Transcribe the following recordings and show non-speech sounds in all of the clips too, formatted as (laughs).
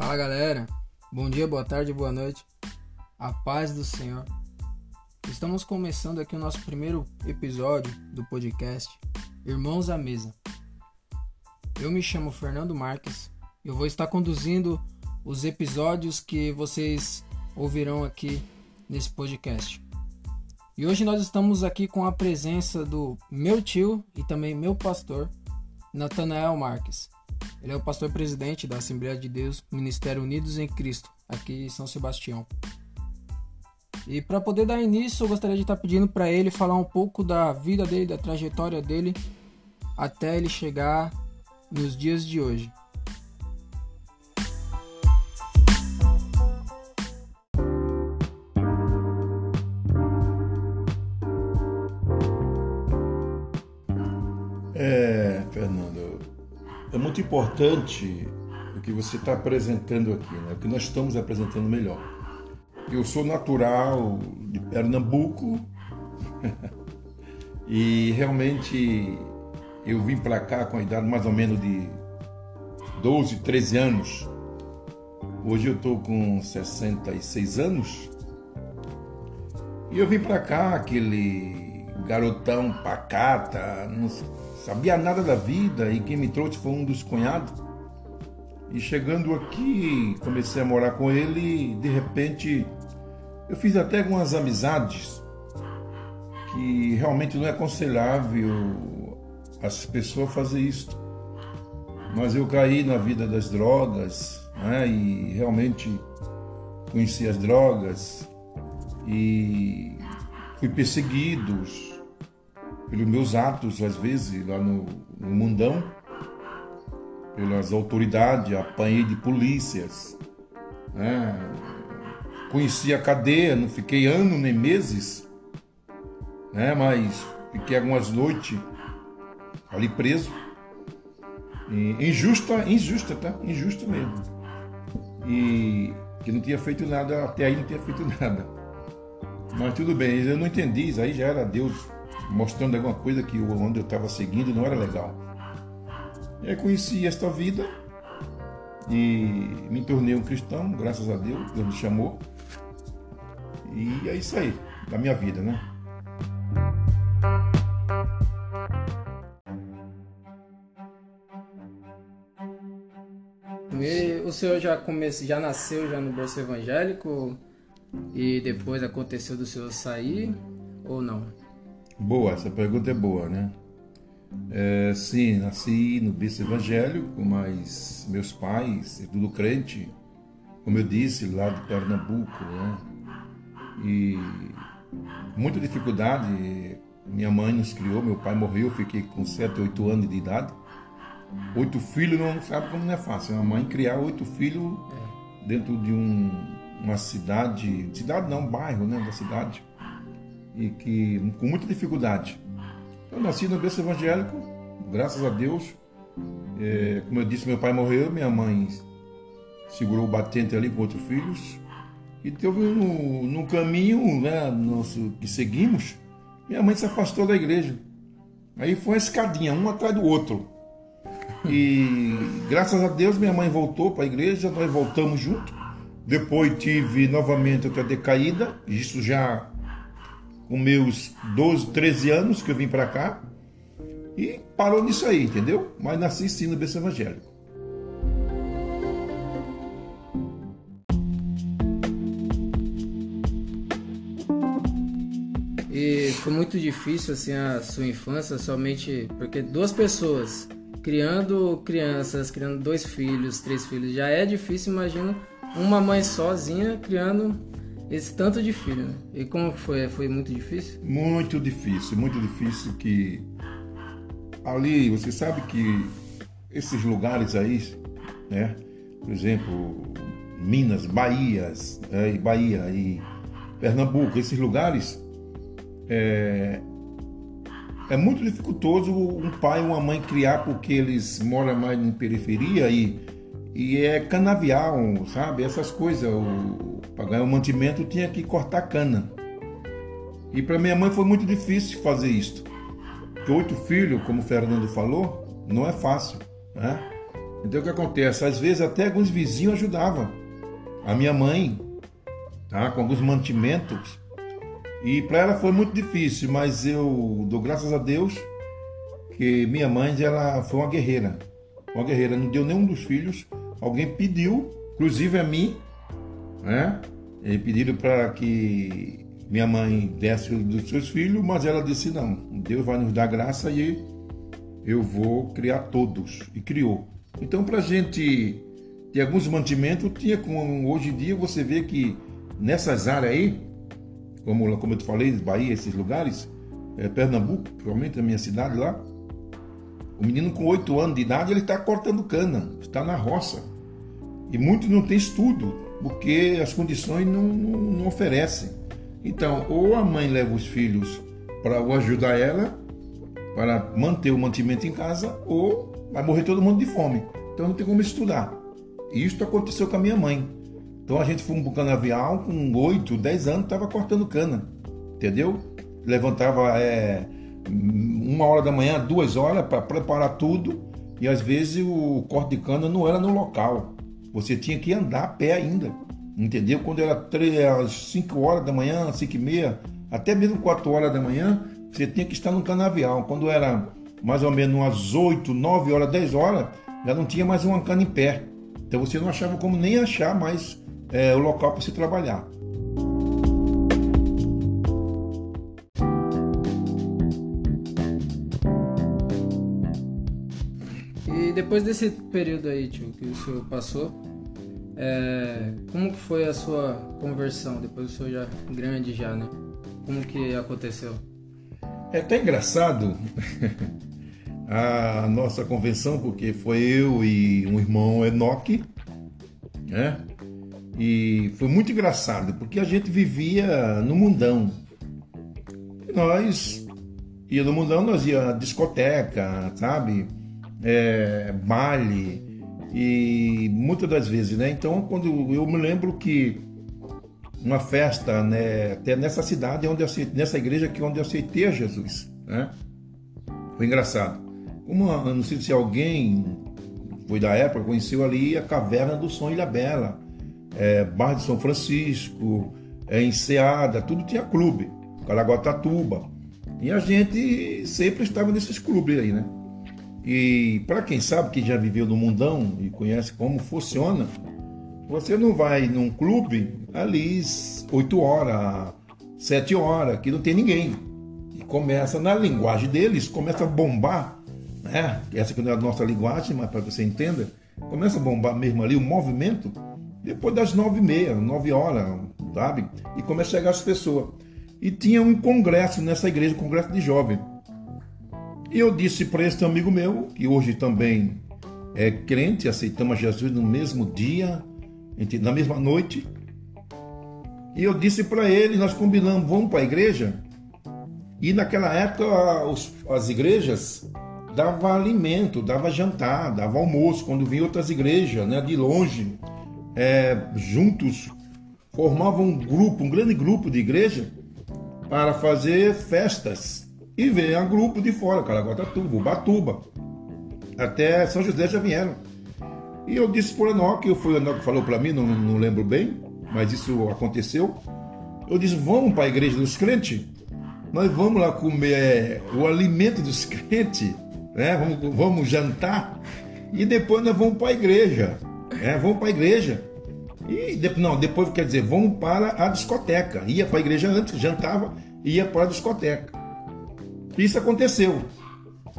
Fala galera, bom dia, boa tarde, boa noite, a paz do Senhor. Estamos começando aqui o nosso primeiro episódio do podcast Irmãos à Mesa. Eu me chamo Fernando Marques eu vou estar conduzindo os episódios que vocês ouvirão aqui nesse podcast. E hoje nós estamos aqui com a presença do meu tio e também meu pastor, Natanael Marques. Ele é o pastor presidente da Assembleia de Deus, Ministério Unidos em Cristo, aqui em São Sebastião. E para poder dar início, eu gostaria de estar pedindo para ele falar um pouco da vida dele, da trajetória dele, até ele chegar nos dias de hoje. Importante o que você está apresentando aqui, né? o que nós estamos apresentando melhor. Eu sou natural de Pernambuco (laughs) e realmente eu vim para cá com a idade mais ou menos de 12, 13 anos. Hoje eu estou com 66 anos e eu vim para cá, aquele garotão pacata, não sabia nada da vida e quem me trouxe foi um dos cunhados. E chegando aqui, comecei a morar com ele, e de repente eu fiz até algumas amizades que realmente não é aconselhável as pessoas fazer isso. Mas eu caí na vida das drogas, né? E realmente conheci as drogas e fui perseguidos pelos meus atos, às vezes, lá no, no mundão, pelas autoridades, apanhei de polícias, né? conheci a cadeia, não fiquei ano nem meses, né? mas fiquei algumas noites ali preso. E, injusta, injusta, tá? Injusta mesmo. E que não tinha feito nada, até aí não tinha feito (laughs) nada. Mas tudo bem, eu não entendi, isso aí já era Deus mostrando alguma coisa que onde eu estava seguindo não era legal. E aí conheci esta vida e me tornei um cristão, graças a Deus, Deus me chamou. E é isso aí, da minha vida, né? O senhor já comece, já nasceu já no berço evangélico e depois aconteceu do senhor sair ou não? Boa, essa pergunta é boa, né? É, sim, nasci no berço evangélico, mas meus pais, é tudo crente, como eu disse, lá de Pernambuco, né? E muita dificuldade. Minha mãe nos criou, meu pai morreu, fiquei com 7, 8 anos de idade. Oito filhos, não sabe como não é fácil. Uma mãe criar oito filhos dentro de um, uma cidade, cidade não, bairro, né, da cidade e que com muita dificuldade. Eu nasci no berço evangélico, graças a Deus. É, como eu disse, meu pai morreu, minha mãe segurou o batente ali com outros filhos. E teve no, no caminho né, nosso, que seguimos, minha mãe se afastou da igreja. Aí foi uma escadinha, um atrás do outro. E graças a Deus minha mãe voltou para a igreja, nós voltamos junto. Depois tive novamente outra decaída, isso já com meus 12, 13 anos que eu vim para cá e parou nisso aí, entendeu? Mas nasci sim no berço evangélico. E foi muito difícil assim a sua infância, somente porque duas pessoas criando crianças, criando dois filhos, três filhos, já é difícil, imagina uma mãe sozinha criando esse tanto de filho, né? E como foi? Foi muito difícil? Muito difícil, muito difícil que ali, você sabe que esses lugares aí, né? Por exemplo, Minas, Bahias, é, Bahia e Pernambuco, esses lugares é, é muito dificultoso um pai e uma mãe criar porque eles moram mais em periferia e, e é canavial, sabe? Essas coisas. O, para ganhar o mantimento tinha que cortar cana. E para minha mãe foi muito difícil fazer isto. Porque oito filhos, como o Fernando falou, não é fácil. Né? Então o que acontece? Às vezes até alguns vizinhos ajudavam. A minha mãe, tá? Com alguns mantimentos. E para ela foi muito difícil, mas eu dou graças a Deus que minha mãe ela foi uma guerreira. Uma guerreira, não deu nenhum dos filhos. Alguém pediu, inclusive a mim, né? E pediram para que minha mãe desse dos seus filhos, mas ela disse não. Deus vai nos dar graça e eu vou criar todos. E criou. Então, para gente ter alguns mantimentos, tinha como hoje em dia você vê que nessas áreas aí, como, como eu te falei, Bahia, esses lugares, é, Pernambuco, provavelmente a minha cidade lá, o menino com 8 anos de idade ele está cortando cana, está na roça. E muitos não têm estudo, porque as condições não, não, não oferecem. Então, ou a mãe leva os filhos para ajudar ela, para manter o mantimento em casa, ou vai morrer todo mundo de fome. Então não tem como estudar. E isso aconteceu com a minha mãe. Então a gente foi um canavial com 8, 10 anos, estava cortando cana. Entendeu? Levantava é, uma hora da manhã, duas horas para preparar tudo. E às vezes o corte de cana não era no local. Você tinha que andar a pé ainda. Entendeu? Quando era 3, 5 horas da manhã, 5 e meia, até mesmo 4 horas da manhã, você tinha que estar no canavial. Quando era mais ou menos umas 8, 9 horas, 10 horas, já não tinha mais uma cana em pé. Então você não achava como nem achar mais é, o local para se trabalhar. Depois desse período aí, tio, que o senhor passou, é, como que foi a sua conversão? Depois o senhor já grande já, né? Como que aconteceu? É até engraçado (laughs) a nossa convenção, porque foi eu e um irmão Enoque, né? E foi muito engraçado, porque a gente vivia no mundão. E nós ia no mundão, nós ia discoteca, sabe? É, baile e muitas das vezes, né? Então, quando eu me lembro que uma festa, né, até nessa cidade onde eu nessa igreja que onde eu aceitei Jesus, né? Foi engraçado. Como não sei se alguém foi da época, conheceu ali a caverna do Som Ilha Bela, é, Bar de São Francisco, é, Enseada, tudo tinha clube, Caraguatatuba. E a gente sempre estava nesses clubes aí, né? E para quem sabe que já viveu no mundão e conhece como funciona, você não vai num clube ali 8 horas, 7 horas, que não tem ninguém. E começa, na linguagem deles, começa a bombar né? essa que não é a nossa linguagem, mas para você entenda, começa a bombar mesmo ali o movimento depois das nove e meia, nove horas, sabe? E começa a chegar as pessoas. E tinha um congresso nessa igreja, um congresso de jovem. E eu disse para esse amigo meu, que hoje também é crente, aceitamos Jesus no mesmo dia, na mesma noite. E eu disse para ele, nós combinamos, vamos para a igreja. E naquela época as igrejas dava alimento, dava jantar, dava almoço, quando vinha outras igrejas, né, de longe, é, juntos, formavam um grupo, um grande grupo de igreja, para fazer festas. E veio um grupo de fora, Caraguatatuba, Ubatuba, até São José já vieram. E eu disse para o Enoque, eu fui o Enoque que falou para mim, não, não lembro bem, mas isso aconteceu. Eu disse, vamos para a igreja dos crentes? Nós vamos lá comer o alimento dos crentes né? vamos, vamos jantar e depois nós vamos para a igreja. Né? Vamos para a igreja. E não, depois quer dizer, vamos para a discoteca. Ia para a igreja antes, jantava, ia para a discoteca. Isso aconteceu.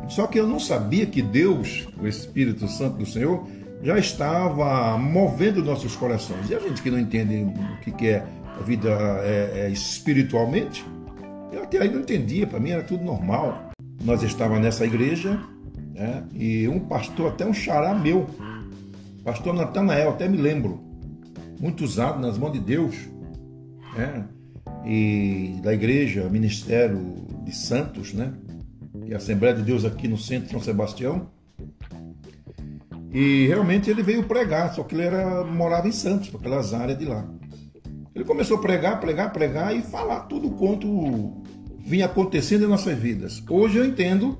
Só que eu não sabia que Deus, o Espírito Santo do Senhor, já estava movendo nossos corações. E a gente que não entende o que é a vida é, é, espiritualmente, eu até aí não entendia, para mim era tudo normal nós estávamos nessa igreja né, e um pastor, até um xará meu, pastor Natanael, até me lembro, muito usado nas mãos de Deus, né, e da igreja, Ministério de Santos, né, e a Assembleia de Deus aqui no centro de São Sebastião. E realmente ele veio pregar, só que ele era, morava em Santos, aquelas áreas de lá. Ele começou a pregar, pregar, pregar e falar tudo quanto vinha acontecendo em nossas vidas. Hoje eu entendo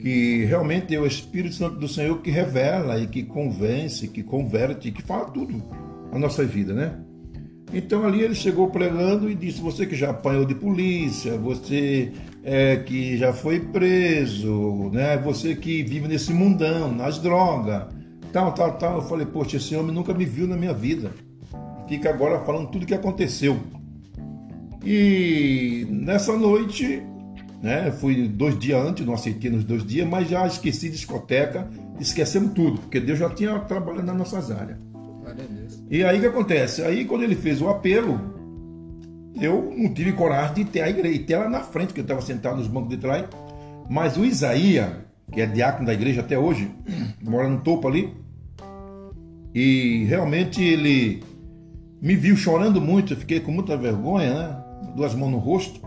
que realmente é o Espírito Santo do Senhor que revela e que convence, que converte, que fala tudo a nossa vida, né? Então ali ele chegou pregando e disse: Você que já apanhou de polícia, você é, que já foi preso, né? Você que vive nesse mundão, nas drogas, tal, tal, tal. Eu falei: Poxa, esse homem nunca me viu na minha vida. Fica agora falando tudo que aconteceu. E nessa noite né? Fui dois dias antes, não aceitei nos dois dias, mas já esqueci discoteca, esquecemos tudo, porque Deus já tinha trabalhado nas nossas áreas. E aí o que acontece? Aí quando ele fez o apelo, eu não tive coragem de ter a igreja, ter ela na frente, porque eu estava sentado nos bancos de trás. Mas o Isaías, que é diácono da igreja até hoje, (clears throat) mora no topo ali, e realmente ele me viu chorando muito, eu fiquei com muita vergonha, né? Duas mãos no rosto.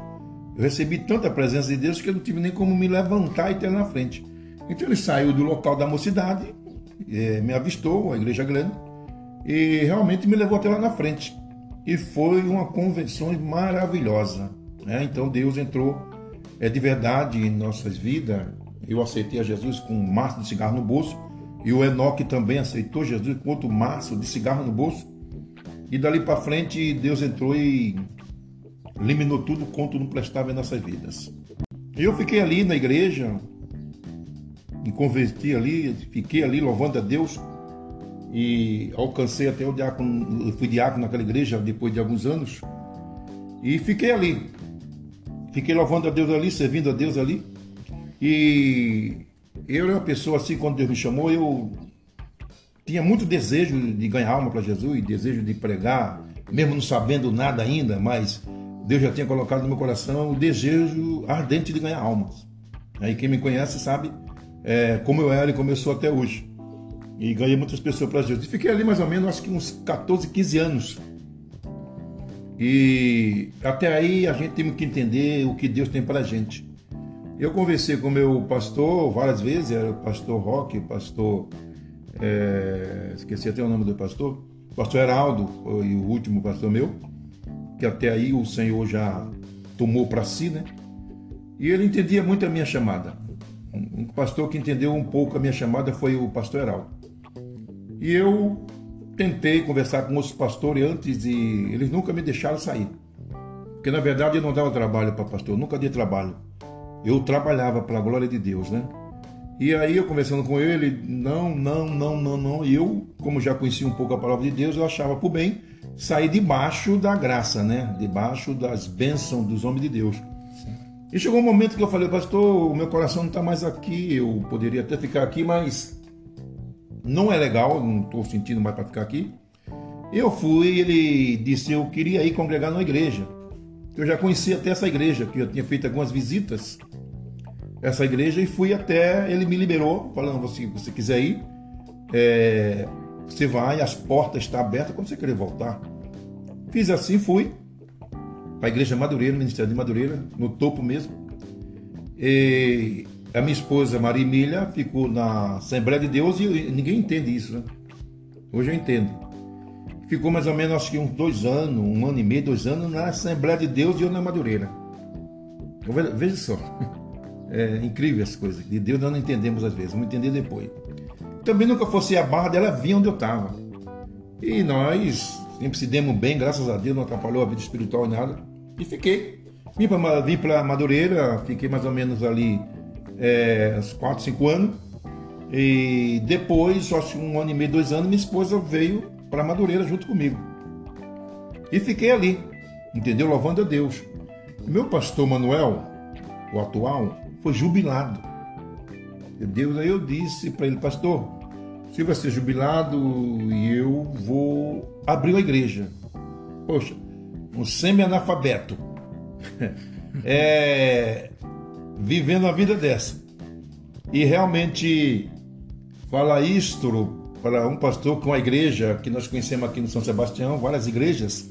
Eu recebi tanta presença de Deus que eu não tive nem como me levantar e ter na frente. Então ele saiu do local da mocidade, é, me avistou, a igreja grande, e realmente me levou até lá na frente. E foi uma convenção maravilhosa. Né? Então Deus entrou é, de verdade em nossas vidas. Eu aceitei a Jesus com um maço de cigarro no bolso, e o Enoque também aceitou Jesus com outro maço de cigarro no bolso. E dali para frente Deus entrou e eliminou tudo quanto não prestava em nossas vidas. Eu fiquei ali na igreja, me converti ali, fiquei ali louvando a Deus e alcancei até o diácono, fui diácono naquela igreja depois de alguns anos e fiquei ali. Fiquei louvando a Deus ali, servindo a Deus ali. E eu era uma pessoa assim, quando Deus me chamou, eu tinha muito desejo de ganhar alma para Jesus, desejo de pregar, mesmo não sabendo nada ainda, mas Deus já tinha colocado no meu coração o desejo ardente de ganhar almas. E quem me conhece sabe é, como eu era e como eu sou até hoje. E ganhei muitas pessoas para Jesus. E fiquei ali mais ou menos, acho que uns 14, 15 anos. E até aí a gente tem que entender o que Deus tem para a gente. Eu conversei com o meu pastor várias vezes, era o pastor Roque, o pastor. É, esqueci até o nome do pastor. O pastor Heraldo, foi o último pastor meu que até aí o Senhor já tomou para si, né? E ele entendia muito a minha chamada. Um pastor que entendeu um pouco a minha chamada foi o pastor Heraldo. E eu tentei conversar com outros pastores antes e eles nunca me deixaram sair. Porque na verdade eu não dava trabalho para pastor, nunca dei trabalho. Eu trabalhava para a glória de Deus, né? E aí eu conversando com ele, não, não, não, não, não. E eu, como já conhecia um pouco a palavra de Deus, eu achava por bem sair debaixo da graça, né? Debaixo das bênçãos dos homens de Deus. Sim. E chegou um momento que eu falei, pastor, o meu coração não está mais aqui, eu poderia até ficar aqui, mas não é legal, não estou sentindo mais para ficar aqui. Eu fui, ele disse eu queria ir congregar na igreja. Eu já conhecia até essa igreja, que eu tinha feito algumas visitas essa igreja e fui até, ele me liberou, falando, se você quiser ir, é, você vai, as portas estão abertas quando você querer voltar. Fiz assim, fui para a igreja Madureira, Ministério de Madureira, no topo mesmo. E a minha esposa Maria Emília ficou na Assembleia de Deus e ninguém entende isso, né? Hoje eu entendo. Ficou mais ou menos, acho que uns dois anos, um ano e meio, dois anos na Assembleia de Deus e eu na Madureira. Veja só. (laughs) É incrível as coisas. De Deus nós não entendemos às vezes, vamos entender depois. Também nunca fosse a barra dela vinha onde eu estava. E nós sempre se demos bem, graças a Deus, não atrapalhou a vida espiritual em nada. E fiquei. Vim para Madureira, fiquei mais ou menos ali é, uns 4, 5 anos. E depois, acho que um ano e meio, dois anos, minha esposa veio para Madureira junto comigo. E fiquei ali, entendeu? Louvando a Deus. Meu pastor Manuel, o atual, foi jubilado. Deus, aí eu disse para ele, pastor, você vai ser jubilado e eu vou abrir uma igreja. Poxa, um semi-analfabeto. é, (laughs) vivendo a vida dessa. E realmente falar isto para um pastor com a igreja que nós conhecemos aqui no São Sebastião, várias igrejas,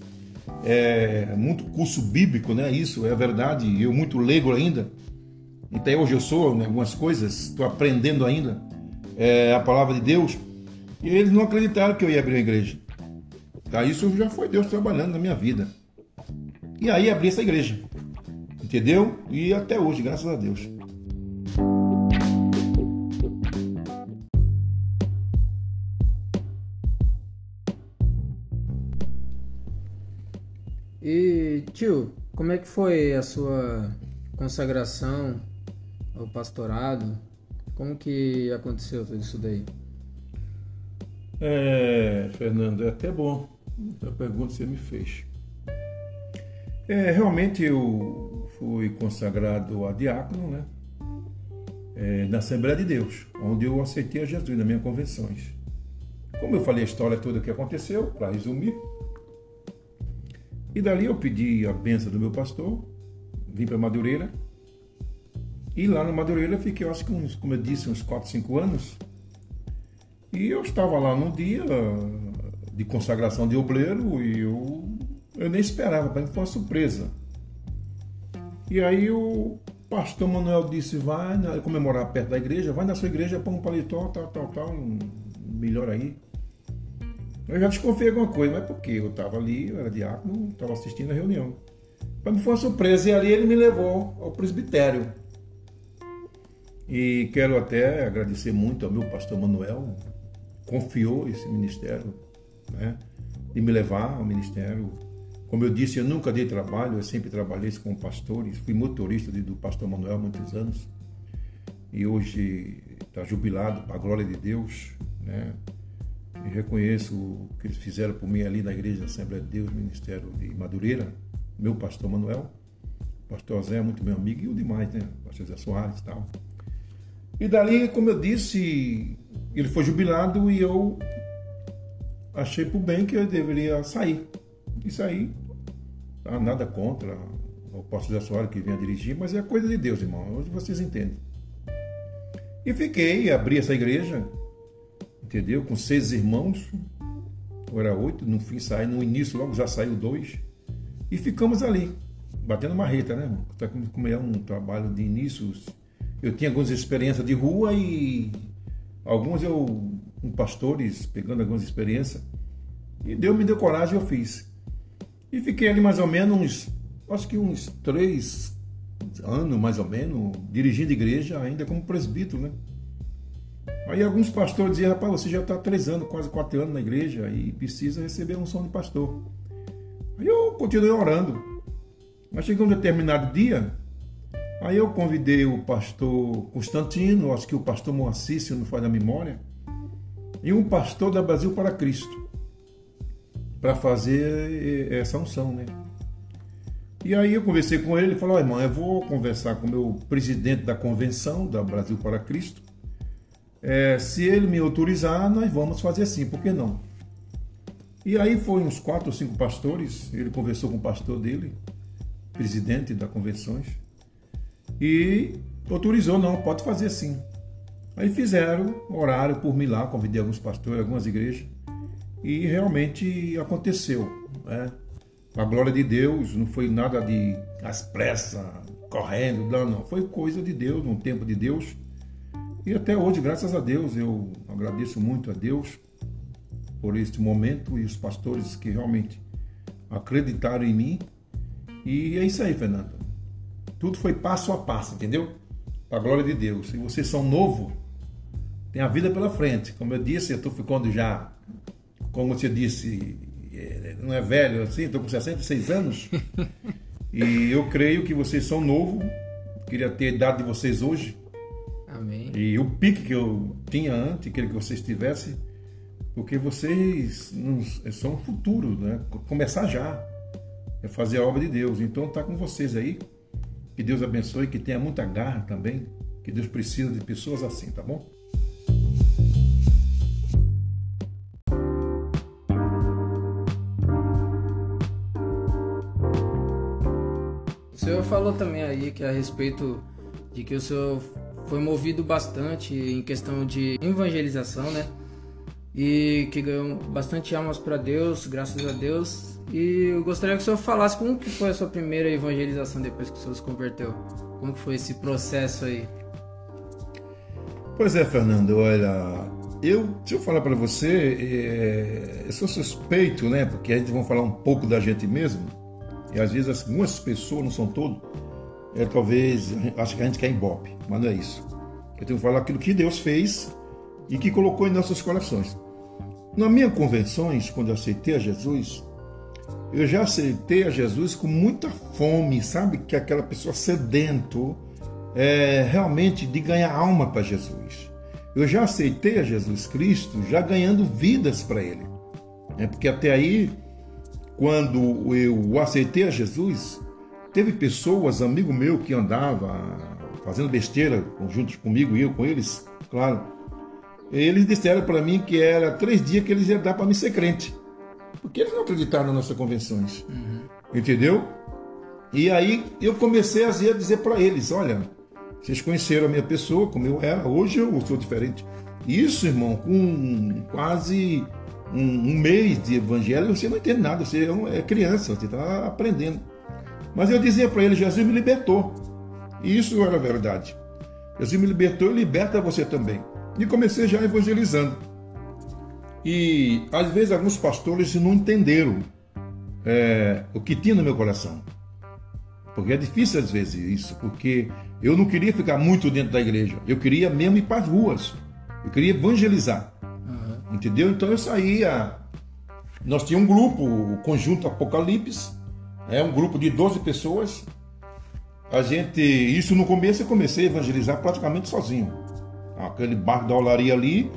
é muito curso bíblico, né? Isso é verdade. Eu muito leigo ainda. Até hoje eu sou né, algumas coisas, estou aprendendo ainda é, a palavra de Deus. E eles não acreditaram que eu ia abrir uma igreja. Tá? Isso já foi Deus trabalhando na minha vida. E aí abri essa igreja. Entendeu? E até hoje, graças a Deus. E tio, como é que foi a sua consagração ao pastorado? Como que aconteceu tudo isso daí? É, Fernando, é até bom a pergunta que você me fez. É, realmente eu fui consagrado a diácono, né? É, na Assembleia de Deus, onde eu aceitei a Jesus nas minhas convenções. Como eu falei a história toda que aconteceu, para resumir, e dali eu pedi a benção do meu pastor, vim para Madureira, e lá na Madureira eu fiquei, acho que uns, como eu disse, uns 4, 5 anos, e eu estava lá num dia de consagração de obreiro e eu, eu nem esperava, para mim foi uma surpresa. E aí o pastor Manuel disse, vai comemorar perto da igreja, vai na sua igreja, põe um paletó, tal, tal, tal, melhor aí. Eu já desconfiei alguma coisa, mas por quê? Eu estava ali, eu era diácono, estava assistindo a reunião. Para mim foi uma surpresa, e ali ele me levou ao presbitério. E quero até agradecer muito ao meu pastor Manuel, confiou esse ministério, né, de me levar ao ministério. Como eu disse, eu nunca dei trabalho, eu sempre trabalhei com pastores, fui motorista do pastor Manuel há muitos anos. E hoje está jubilado para a glória de Deus, né? E reconheço o que eles fizeram por mim ali na Igreja Assembleia de Deus, Ministério de Madureira, meu pastor Manuel, pastor Zé, muito meu amigo, e o demais, né? Pastor Zé Soares e tal. E dali, como eu disse, ele foi jubilado e eu achei por bem que eu deveria sair. E sair, tá? nada contra o pastor Zé Soares que vinha dirigir, mas é coisa de Deus, irmão. Hoje vocês entendem. E fiquei, abri essa igreja, entendeu? Com seis irmãos, era oito, no fim saí, no início logo já saiu dois, e ficamos ali, batendo marreta, né? Como é um trabalho de início, eu tinha algumas experiências de rua e alguns eu, com pastores, pegando algumas experiências, e Deus me deu coragem e eu fiz. E fiquei ali mais ou menos acho que uns três anos, mais ou menos, dirigindo igreja, ainda como presbítero, né? Aí alguns pastores diziam, rapaz, você já está três anos, quase quatro anos na igreja e precisa receber um som de pastor. Aí eu continuei orando. Mas chegou um determinado dia, aí eu convidei o pastor Constantino, acho que o pastor Moacir, se não faz da memória, e um pastor da Brasil para Cristo, para fazer essa unção, né? E aí eu conversei com ele, ele falou, irmão, eu vou conversar com o meu presidente da convenção da Brasil para Cristo, é, se ele me autorizar, nós vamos fazer assim, por que não? E aí foi uns quatro ou cinco pastores, ele conversou com o pastor dele, presidente da convenções, e autorizou, não, pode fazer assim. Aí fizeram horário por mim lá, convidei alguns pastores, algumas igrejas, e realmente aconteceu. Né? A glória de Deus, não foi nada de às pressas, correndo, não, foi coisa de Deus, no tempo de Deus e até hoje, graças a Deus, eu agradeço muito a Deus por este momento e os pastores que realmente acreditaram em mim. E é isso aí, Fernando. Tudo foi passo a passo, entendeu? Para a glória de Deus. Se vocês são novo, tem a vida pela frente. Como eu disse, eu estou ficando já, como você disse, é, não é velho assim, estou com 66 anos. (laughs) e eu creio que vocês são novo. Queria ter a idade de vocês hoje. Amém. E o pique que eu tinha antes, queria que vocês tivessem, porque vocês são o futuro, né? Começar já. É fazer a obra de Deus. Então tá com vocês aí. Que Deus abençoe, que tenha muita garra também. Que Deus precisa de pessoas assim, tá bom? Falou também aí que a respeito de que o senhor foi movido bastante em questão de evangelização, né? E que ganhou bastante almas para Deus, graças a Deus. E eu gostaria que o senhor falasse como que foi a sua primeira evangelização depois que o senhor se converteu. Como que foi esse processo aí? Pois é, Fernando, olha, eu, deixa eu falar para você, é, eu sou suspeito, né? Porque a gente vai falar um pouco da gente mesmo, e às vezes algumas pessoas, não são todos, é, talvez, acho que a gente quer embope, mas não é isso. Eu tenho que falar aquilo que Deus fez e que colocou em nossos corações. Na minha convenções, quando eu aceitei a Jesus, eu já aceitei a Jesus com muita fome, sabe? Que aquela pessoa sedento é, realmente de ganhar alma para Jesus. Eu já aceitei a Jesus Cristo já ganhando vidas para Ele. É porque até aí, quando eu aceitei a Jesus, teve pessoas, amigo meu, que andava fazendo besteira juntos comigo e eu com eles, claro. Eles disseram para mim que era três dias que eles iam dar para me ser crente. Porque eles não acreditaram nas nossas convenções. Uhum. Entendeu? E aí eu comecei a dizer para eles: olha, vocês conheceram a minha pessoa, como eu era, hoje eu sou diferente. Isso, irmão, com quase um, um mês de evangelho, você não entende nada, você é, é criança, você está aprendendo. Mas eu dizia para ele: Jesus me libertou. E isso era verdade. Jesus me libertou e liberta você também. E comecei já evangelizando. E às vezes alguns pastores não entenderam é, o que tinha no meu coração. Porque é difícil às vezes isso, porque eu não queria ficar muito dentro da igreja. Eu queria mesmo ir para as ruas. Eu queria evangelizar. Entendeu? Então eu saía. Nós tínhamos um grupo, o Conjunto Apocalipse, é um grupo de 12 pessoas. A gente, isso no começo eu comecei a evangelizar praticamente sozinho. Aquele barco da olaria ali,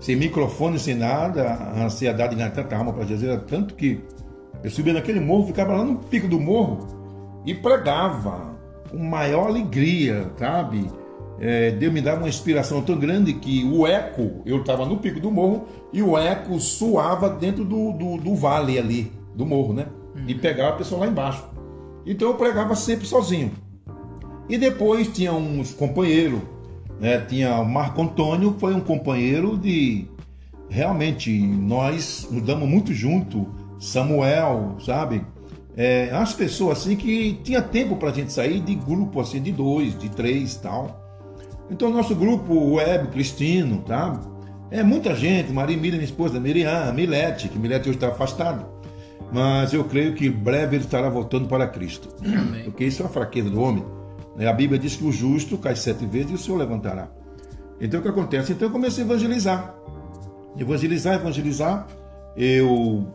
sem microfone, sem nada, a ansiedade ganhar tanta alma para Jesus era tanto que eu subia naquele morro, ficava lá no pico do morro e pregava com maior alegria, sabe? É, Deus me dava uma inspiração tão grande que o eco, eu estava no pico do morro e o eco suava dentro do, do, do vale ali, do morro, né? E uhum. pegava a pessoa lá embaixo. Então eu pregava sempre sozinho. E depois tinha uns companheiros né? Tinha o Marco Antônio, que foi um companheiro de. Realmente, nós mudamos muito junto. Samuel, sabe? É, as pessoas assim que tinha tempo para a gente sair de grupo assim, de dois, de três tal. Então, nosso grupo web cristino, tá? É muita gente, Maria Miriam, minha esposa, Miriam, Milete, que Milete hoje está afastado. Mas eu creio que breve ele estará voltando para Cristo. Amém. Porque isso é a fraqueza do homem. Né? A Bíblia diz que o justo cai sete vezes e o Senhor levantará. Então o que acontece? Então eu comecei a evangelizar. Evangelizar, evangelizar. Eu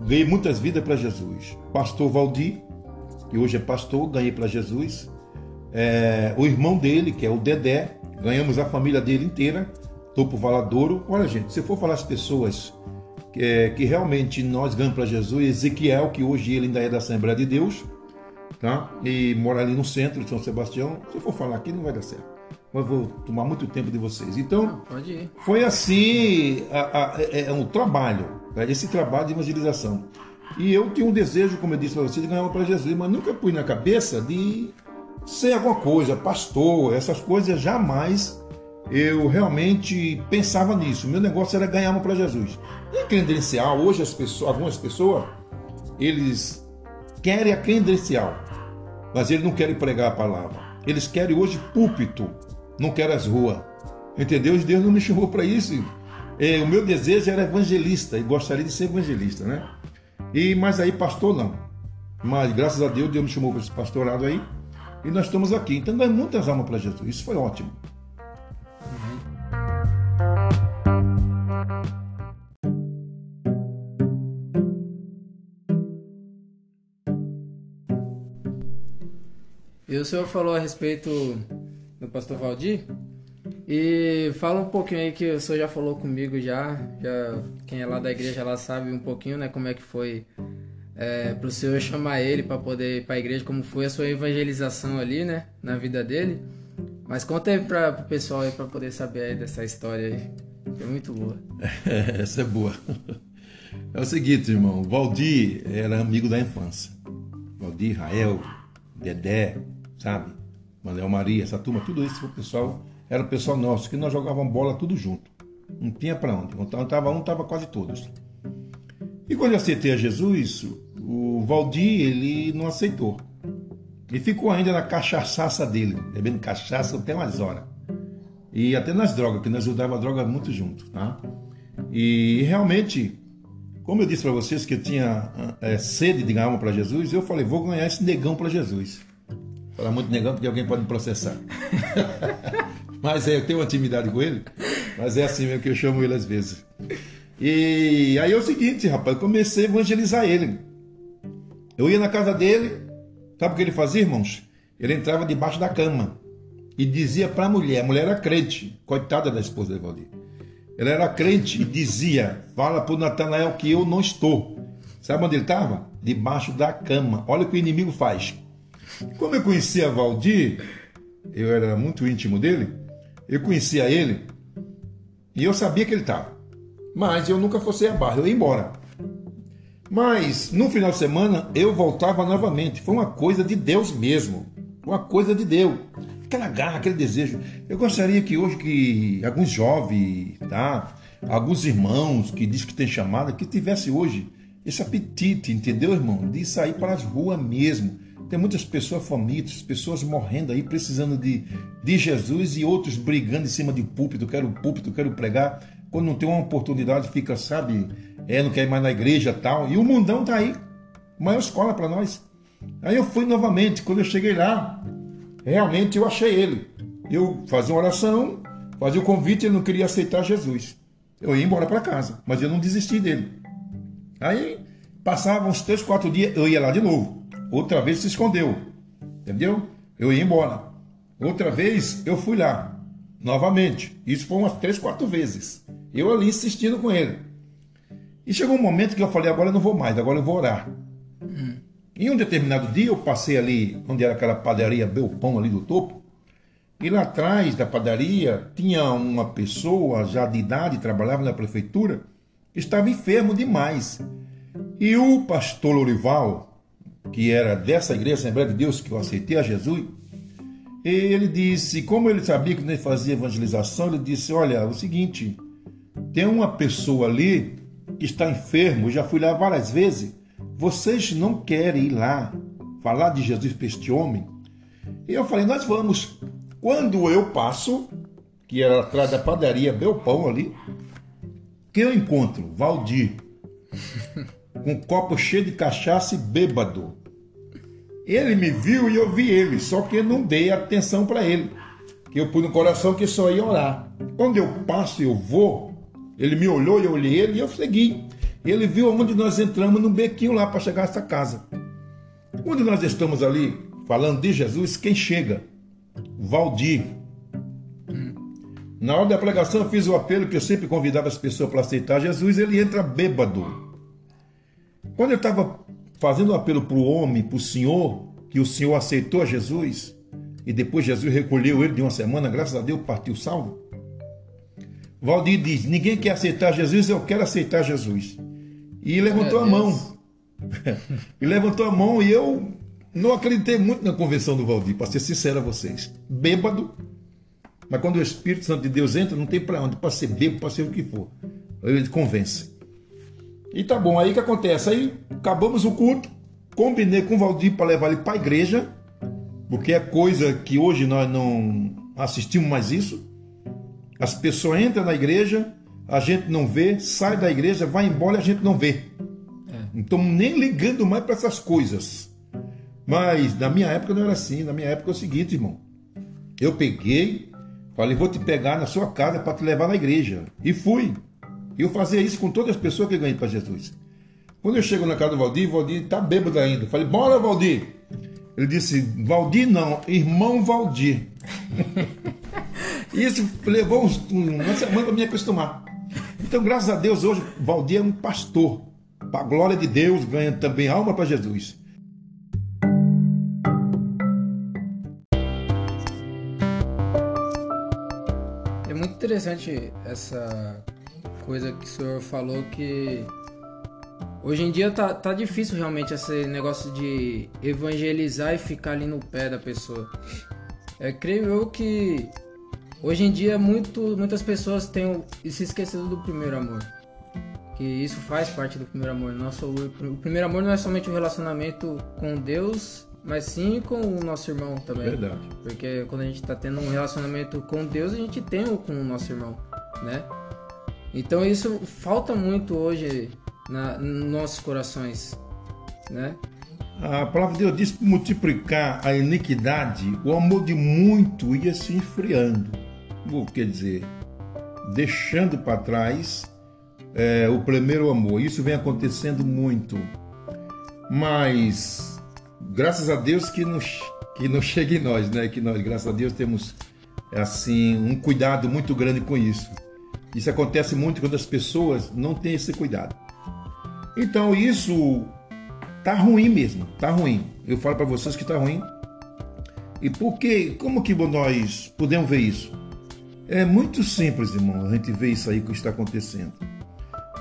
ganhei muitas vidas para Jesus. Pastor Valdir, que hoje é pastor, ganhei para Jesus. É, o irmão dele, que é o Dedé, ganhamos a família dele inteira. Topo Valadouro. Olha, gente, se for falar as pessoas que, é, que realmente nós ganhamos para Jesus, Ezequiel, que hoje ele ainda é da Assembleia de Deus, tá? E mora ali no centro de São Sebastião. Se eu for falar aqui, não vai dar certo. Mas vou tomar muito tempo de vocês. Então, foi assim a, a, é, é um trabalho, né? esse trabalho de evangelização. E eu tinha um desejo, como eu disse para vocês, de ganhar para Jesus, mas nunca pus na cabeça de ser alguma coisa, pastor, essas coisas jamais eu realmente pensava nisso. Meu negócio era ganhar uma para Jesus. E credencial, hoje as pessoas, algumas pessoas, eles querem a credencial mas eles não querem pregar a palavra. Eles querem hoje púlpito, não querem as ruas. Entendeu? Deus não me chamou para isso. É, o meu desejo era evangelista e gostaria de ser evangelista, né? E mas aí pastor não. Mas graças a Deus Deus me chamou para esse pastorado aí e nós estamos aqui. Então dá muitas almas para Jesus. Isso foi ótimo. E o senhor falou a respeito do pastor Valdir. E fala um pouquinho aí que o senhor já falou comigo já, já quem é lá da igreja lá sabe um pouquinho, né, como é que foi é, para o senhor chamar ele para poder ir para a igreja, como foi a sua evangelização ali, né, na vida dele. Mas conta aí para o pessoal aí para poder saber aí dessa história aí, que é muito boa. (laughs) Essa é boa. É o seguinte, irmão, Valdir era amigo da infância. Valdir, Rael, Dedé, sabe? Manuel Maria, essa turma, tudo isso, o pessoal, era o pessoal nosso, que nós jogávamos bola tudo junto. Não tinha para onde. Quando tava um, tava quase todos. E quando eu aceitei a Jesus, o Valdir, ele não aceitou. Ele ficou ainda na cachaçaça dele, bebendo cachaça até umas horas. E até nas drogas, que nós usava droga muito junto, tá? E realmente, como eu disse para vocês que eu tinha é, sede de ganhar uma para Jesus, eu falei, vou ganhar esse negão para Jesus. Falar muito negão porque alguém pode me processar. (laughs) mas é, eu tenho uma intimidade com ele, mas é assim mesmo que eu chamo ele às vezes. E aí é o seguinte, rapaz, eu comecei a evangelizar ele. Eu ia na casa dele, sabe o que ele fazia, irmãos? Ele entrava debaixo da cama e dizia para a mulher, a mulher era crente, coitada da esposa de Valdir. Ela era crente e dizia: Fala para o Natanael que eu não estou. Sabe onde ele estava? Debaixo da cama. Olha o que o inimigo faz. Quando eu conhecia Valdir, eu era muito íntimo dele, eu conhecia ele e eu sabia que ele estava. Mas eu nunca fosse a barra, eu ia embora. Mas no final de semana eu voltava novamente. Foi uma coisa de Deus mesmo. Uma coisa de Deus. Aquela garra, aquele desejo. Eu gostaria que hoje que alguns jovens, tá? Alguns irmãos que diz que tem chamada, que tivesse hoje esse apetite, entendeu, irmão? De sair para as ruas mesmo. Tem muitas pessoas famintas, pessoas morrendo aí, precisando de, de Jesus e outros brigando em cima de púlpito, quero púlpito, quero pregar. Quando não tem uma oportunidade, fica, sabe, é, não quer ir mais na igreja tal. E o mundão tá aí. Maior escola para nós. Aí eu fui novamente, quando eu cheguei lá, realmente eu achei ele. Eu fazia uma oração, fazia o convite, ele não queria aceitar Jesus. Eu ia embora para casa, mas eu não desisti dele. Aí passava uns três, quatro dias, eu ia lá de novo. Outra vez se escondeu, entendeu? Eu ia embora. Outra vez eu fui lá, novamente. Isso foi umas três, quatro vezes. Eu ali insistindo com ele. E chegou um momento que eu falei: agora eu não vou mais, agora eu vou orar. Hum. Em um determinado dia eu passei ali, onde era aquela padaria Belpão ali do topo, e lá atrás da padaria tinha uma pessoa já de idade, trabalhava na prefeitura, estava enfermo demais. E o pastor Lorival, que era dessa igreja Assembleia de Deus que eu aceitei a Jesus, ele disse, como ele sabia que ele fazia evangelização, ele disse: Olha, é o seguinte, tem uma pessoa ali que está enfermo, já fui lá várias vezes. Vocês não querem ir lá falar de Jesus para este homem? E eu falei: Nós vamos. Quando eu passo, que era atrás da padaria Belpão ali, que eu encontro Valdir (laughs) com um copo cheio de cachaça e bêbado. Ele me viu e eu vi ele, só que eu não dei atenção para ele. Que eu pus no coração que só ia orar. Quando eu passo e eu vou, ele me olhou e eu olhei ele e eu segui. Ele viu onde nós entramos no bequinho lá para chegar a essa casa. Quando nós estamos ali falando de Jesus, quem chega? Valdir. Na hora da pregação, eu fiz o apelo que eu sempre convidava as pessoas para aceitar Jesus, ele entra bêbado. Quando eu estava fazendo um apelo para o homem, para o senhor, que o senhor aceitou a Jesus, e depois Jesus recolheu ele de uma semana, graças a Deus, partiu salvo. Valdir diz: Ninguém quer aceitar Jesus, eu quero aceitar Jesus. E levantou a mão. (laughs) e levantou a mão e eu não acreditei muito na convenção do Valdir, para ser sincero a vocês. Bêbado, mas quando o Espírito Santo de Deus entra, não tem para onde, para ser bebo, para ser o que for. Ele convence. E tá bom, aí o que acontece? Aí acabamos o culto, combinei com o Valdir para levar ele para a igreja, porque é coisa que hoje nós não assistimos mais isso. As pessoas entram na igreja, a gente não vê, sai da igreja, vai embora e a gente não vê. É. Não estamos nem ligando mais para essas coisas. Mas na minha época não era assim. Na minha época é o seguinte, irmão. Eu peguei, Falei, vou te pegar na sua casa para te levar na igreja. E fui. E eu fazia isso com todas as pessoas que ganhei para Jesus. Quando eu chego na casa do Valdir, o Valdir está bêbado ainda. Falei, bora, Valdir. Ele disse, Valdir não, irmão Valdir. (laughs) isso levou uma semana para me acostumar. Então, graças a Deus, hoje, Valdir é um pastor. Para a glória de Deus, ganha também alma para Jesus. interessante essa coisa que o senhor falou que hoje em dia tá, tá difícil realmente esse negócio de evangelizar e ficar ali no pé da pessoa. É, creio eu que hoje em dia muito, muitas pessoas têm se esquecido do primeiro amor. Que isso faz parte do primeiro amor. Nosso, o primeiro amor não é somente o um relacionamento com Deus mas sim com o nosso irmão também. Verdade. Porque quando a gente está tendo um relacionamento com Deus, a gente tem o com o nosso irmão, né? Então isso falta muito hoje na, nos nossos corações, né? A palavra de Deus diz que multiplicar a iniquidade, o amor de muito ia se enfriando. Quer dizer, deixando para trás é, o primeiro amor. Isso vem acontecendo muito. mas graças a Deus que não, que não (laughs) chega em nós, né? Que nós, graças a Deus, temos assim um cuidado muito grande com isso. Isso acontece muito quando as pessoas não têm esse cuidado. Então isso tá ruim mesmo, tá ruim. Eu falo para vocês que tá ruim. E por que? Como que nós podemos ver isso? É muito simples, irmão, a gente vê isso aí que está acontecendo.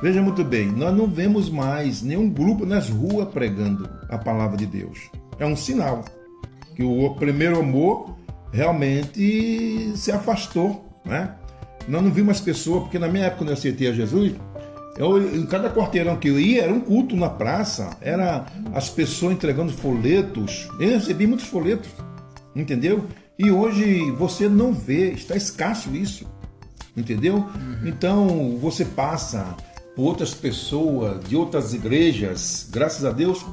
Veja muito bem, nós não vemos mais nenhum grupo nas ruas pregando a palavra de Deus. É um sinal que o primeiro amor realmente se afastou, né? Nós não vimos as pessoas, porque na minha época quando eu aceitei a Jesus, eu, em cada quarteirão que eu ia, era um culto na praça, era as pessoas entregando folhetos. Eu recebi muitos folhetos, entendeu? E hoje você não vê, está escasso isso, entendeu? Uhum. Então você passa por outras pessoas de outras igrejas, graças a Deus,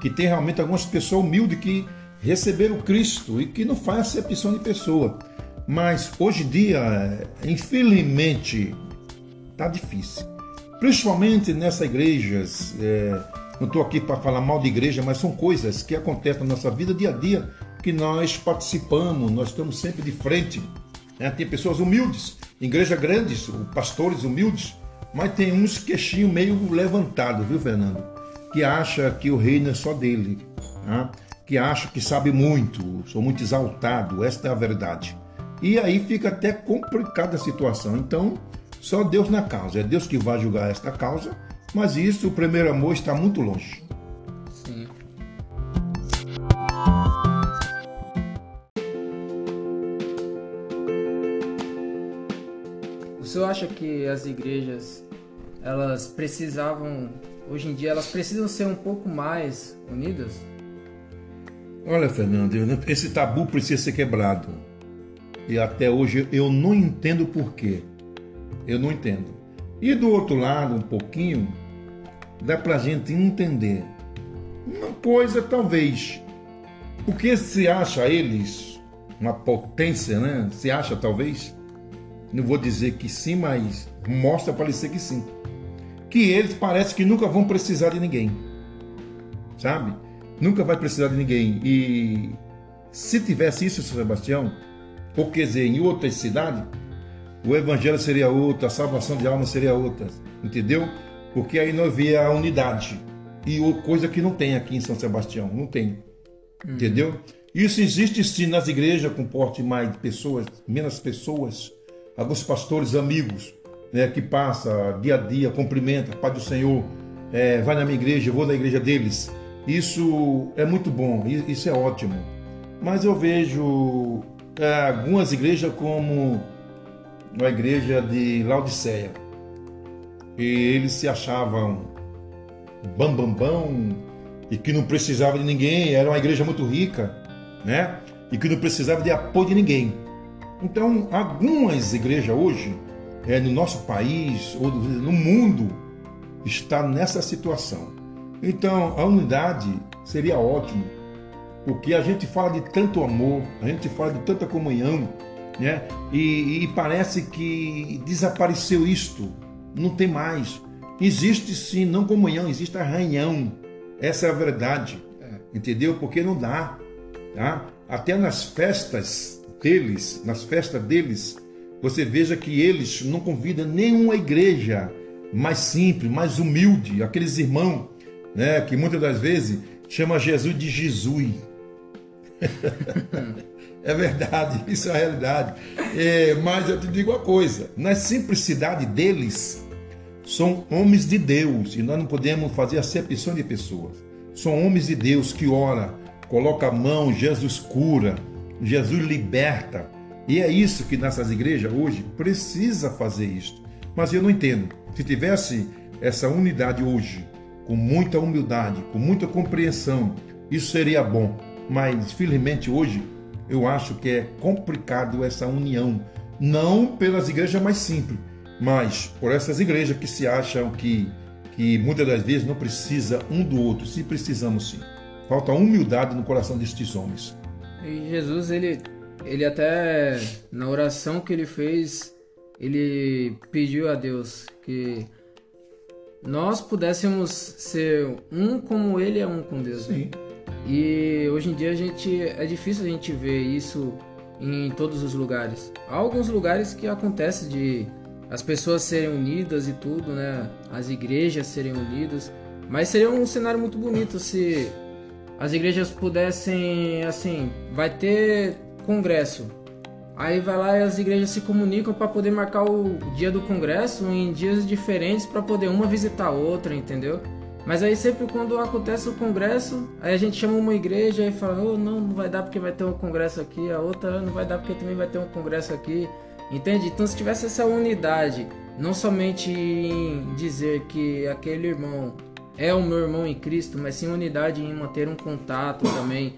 que tem realmente algumas pessoas humildes que receberam Cristo e que não faz acepção de pessoa. Mas hoje em dia, infelizmente, está difícil. Principalmente nessas igrejas, é, não estou aqui para falar mal de igreja, mas são coisas que acontecem na nossa vida dia a dia que nós participamos, nós estamos sempre de frente. Né? Tem pessoas humildes, igrejas grandes, pastores humildes, mas tem uns queixinho meio levantado, viu, Fernando? Que acha que o reino é só dele, né? que acha que sabe muito, sou muito exaltado, esta é a verdade. E aí fica até complicada a situação. Então, só Deus na causa. É Deus que vai julgar esta causa, mas isso, o primeiro amor, está muito longe. Sim. O senhor acha que as igrejas elas precisavam, hoje em dia, elas precisam ser um pouco mais unidas? Olha, Fernando, esse tabu precisa ser quebrado. E até hoje eu não entendo por quê. Eu não entendo. E do outro lado, um pouquinho, dá pra gente entender. Uma coisa, talvez. Porque se acha eles uma potência, né? Se acha, talvez. Não vou dizer que sim, mas mostra parecer que sim. Que eles parece que nunca vão precisar de ninguém. Sabe? Nunca vai precisar de ninguém. E se tivesse isso, Sebastião, ou quer dizer, em outras cidades, o evangelho seria outro, a salvação de alma seria outra, entendeu? Porque aí não havia a unidade. E coisa que não tem aqui em São Sebastião, não tem. Uhum. Entendeu? Isso existe sim nas igrejas com porte mais pessoas, menos pessoas, alguns pastores amigos, né, que passa dia a dia, cumprimenta, Pai do Senhor, é, vai na minha igreja, vou na igreja deles. Isso é muito bom, isso é ótimo. Mas eu vejo é, algumas igrejas como a igreja de Laodiceia. E eles se achavam bambambão bam, bam, e que não precisava de ninguém, era uma igreja muito rica, né? E que não precisava de apoio de ninguém. Então, algumas igrejas hoje, é, no nosso país ou no mundo, está nessa situação. Então, a unidade seria ótimo, porque a gente fala de tanto amor, a gente fala de tanta comunhão, né? E, e parece que desapareceu isto, não tem mais. Existe sim, não comunhão, existe arranhão. Essa é a verdade, entendeu? Porque não dá, tá? Até nas festas deles, nas festas deles, você veja que eles não convidam nenhuma igreja mais simples, mais humilde, aqueles irmãos, né, que muitas das vezes chama Jesus de Jesus. É verdade, isso é a realidade. É, mas eu te digo uma coisa: na simplicidade deles, são homens de Deus e nós não podemos fazer acepção de pessoas. São homens de Deus que ora, coloca a mão, Jesus cura, Jesus liberta. E é isso que nessas igrejas hoje precisa fazer isto. Mas eu não entendo. Se tivesse essa unidade hoje, com muita humildade, com muita compreensão, isso seria bom. Mas felizmente hoje eu acho que é complicado essa união, não pelas igrejas mais simples, mas por essas igrejas que se acham que, que muitas das vezes não precisa um do outro, se precisamos sim. Falta humildade no coração destes homens. E Jesus, ele, ele até na oração que ele fez, ele pediu a Deus que nós pudéssemos ser um como ele é um com Deus. Sim. E hoje em dia a gente é difícil a gente ver isso em todos os lugares. Há alguns lugares que acontece de as pessoas serem unidas e tudo, né? As igrejas serem unidas, mas seria um cenário muito bonito se as igrejas pudessem, assim, vai ter congresso. Aí vai lá e as igrejas se comunicam para poder marcar o dia do congresso em dias diferentes para poder uma visitar a outra, entendeu? Mas aí sempre quando acontece o congresso, aí a gente chama uma igreja e fala, oh, não, não vai dar porque vai ter um congresso aqui, a outra não vai dar porque também vai ter um congresso aqui. Entende? Então se tivesse essa unidade, não somente em dizer que aquele irmão é o meu irmão em Cristo, mas sim unidade em manter um contato também,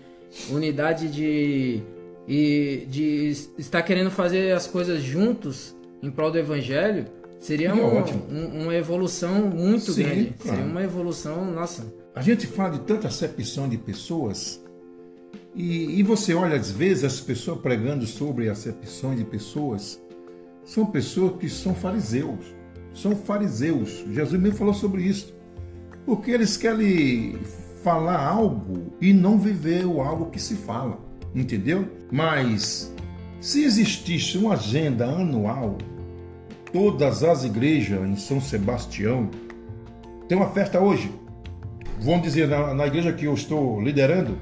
unidade de e de estar querendo fazer as coisas juntos em prol do evangelho, seria uma, um, uma evolução muito sim, grande. Claro. Seria uma evolução, nossa. A gente fala de tanta acepção de pessoas e, e, você olha às vezes as pessoas pregando sobre acepção de pessoas, são pessoas que são fariseus. São fariseus. Jesus mesmo falou sobre isso. Porque eles querem falar algo e não viver o algo que se fala, entendeu? Mas se existisse uma agenda anual, todas as igrejas em São Sebastião tem uma festa hoje. Vamos dizer, na, na igreja que eu estou liderando,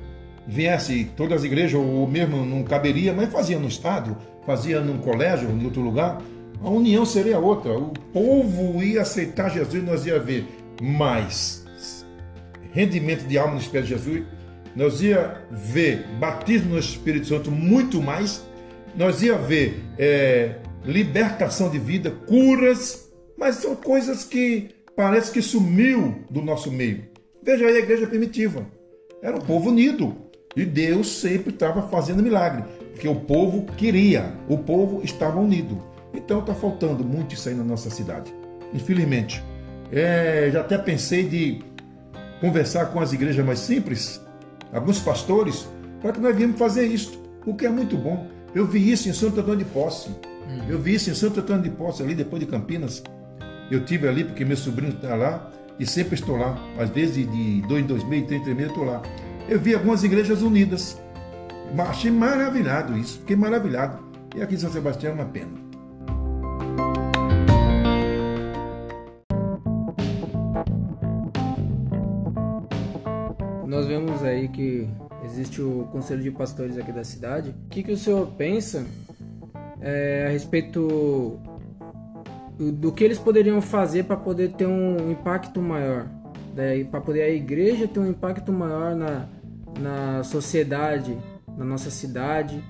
viesse todas as igrejas, ou mesmo não caberia, mas fazia no estádio, fazia num colégio, em outro lugar, a união seria outra. O povo ia aceitar Jesus, nós ia ver mais rendimento de alma no Espírito de Jesus, nós ia ver batismo no Espírito Santo muito mais, nós ia ver é, libertação de vida, curas, mas são coisas que parece que sumiu do nosso meio. Veja aí a igreja primitiva. Era um povo unido. E Deus sempre estava fazendo milagre. Porque o povo queria, o povo estava unido. Então está faltando muito isso aí na nossa cidade. Infelizmente. É, já até pensei de conversar com as igrejas mais simples, alguns pastores, para que nós viemos fazer isto, o que é muito bom. Eu vi isso em Santo Antônio de Posse. Hum. Eu vi isso em Santo Antônio de Posse, ali depois de Campinas. Eu tive ali porque meu sobrinho está lá e sempre estou lá. Às vezes de dois em dois meses, três em três meses estou lá. Eu vi algumas igrejas unidas. Achei maravilhado isso, fiquei maravilhado. E aqui em São Sebastião é uma pena. nós vemos aí que existe o conselho de pastores aqui da cidade. O que, que o senhor pensa é, a respeito do que eles poderiam fazer para poder ter um impacto maior, né? para poder a igreja ter um impacto maior na, na sociedade, na nossa cidade,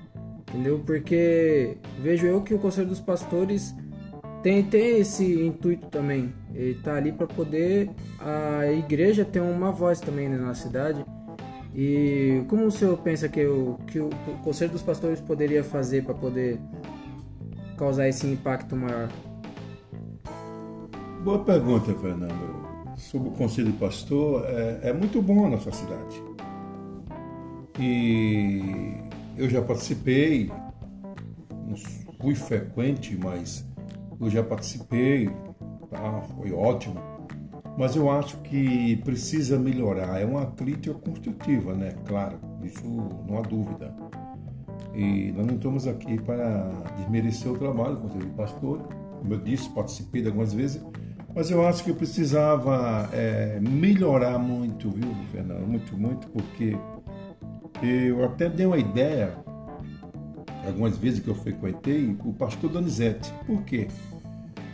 entendeu? Porque vejo eu que o conselho dos pastores tem, tem esse intuito também. Ele está ali para poder a igreja ter uma voz também né, na cidade. E como o senhor pensa que o, que o Conselho dos Pastores poderia fazer para poder causar esse impacto maior? Boa pergunta, Fernando. Sobre o Conselho Pastor, é, é muito bom a nossa cidade. E eu já participei, não fui frequente, mas eu já participei, tá? foi ótimo. Mas eu acho que precisa melhorar. É uma crítica construtiva, né? Claro, isso não há dúvida. E nós não estamos aqui para desmerecer o trabalho Conselho de Pastor. Como eu disse, participei de algumas vezes. Mas eu acho que eu precisava é, melhorar muito, viu, Fernando? Muito, muito, porque eu até dei uma ideia, algumas vezes que eu frequentei, o pastor Donizete. Por quê?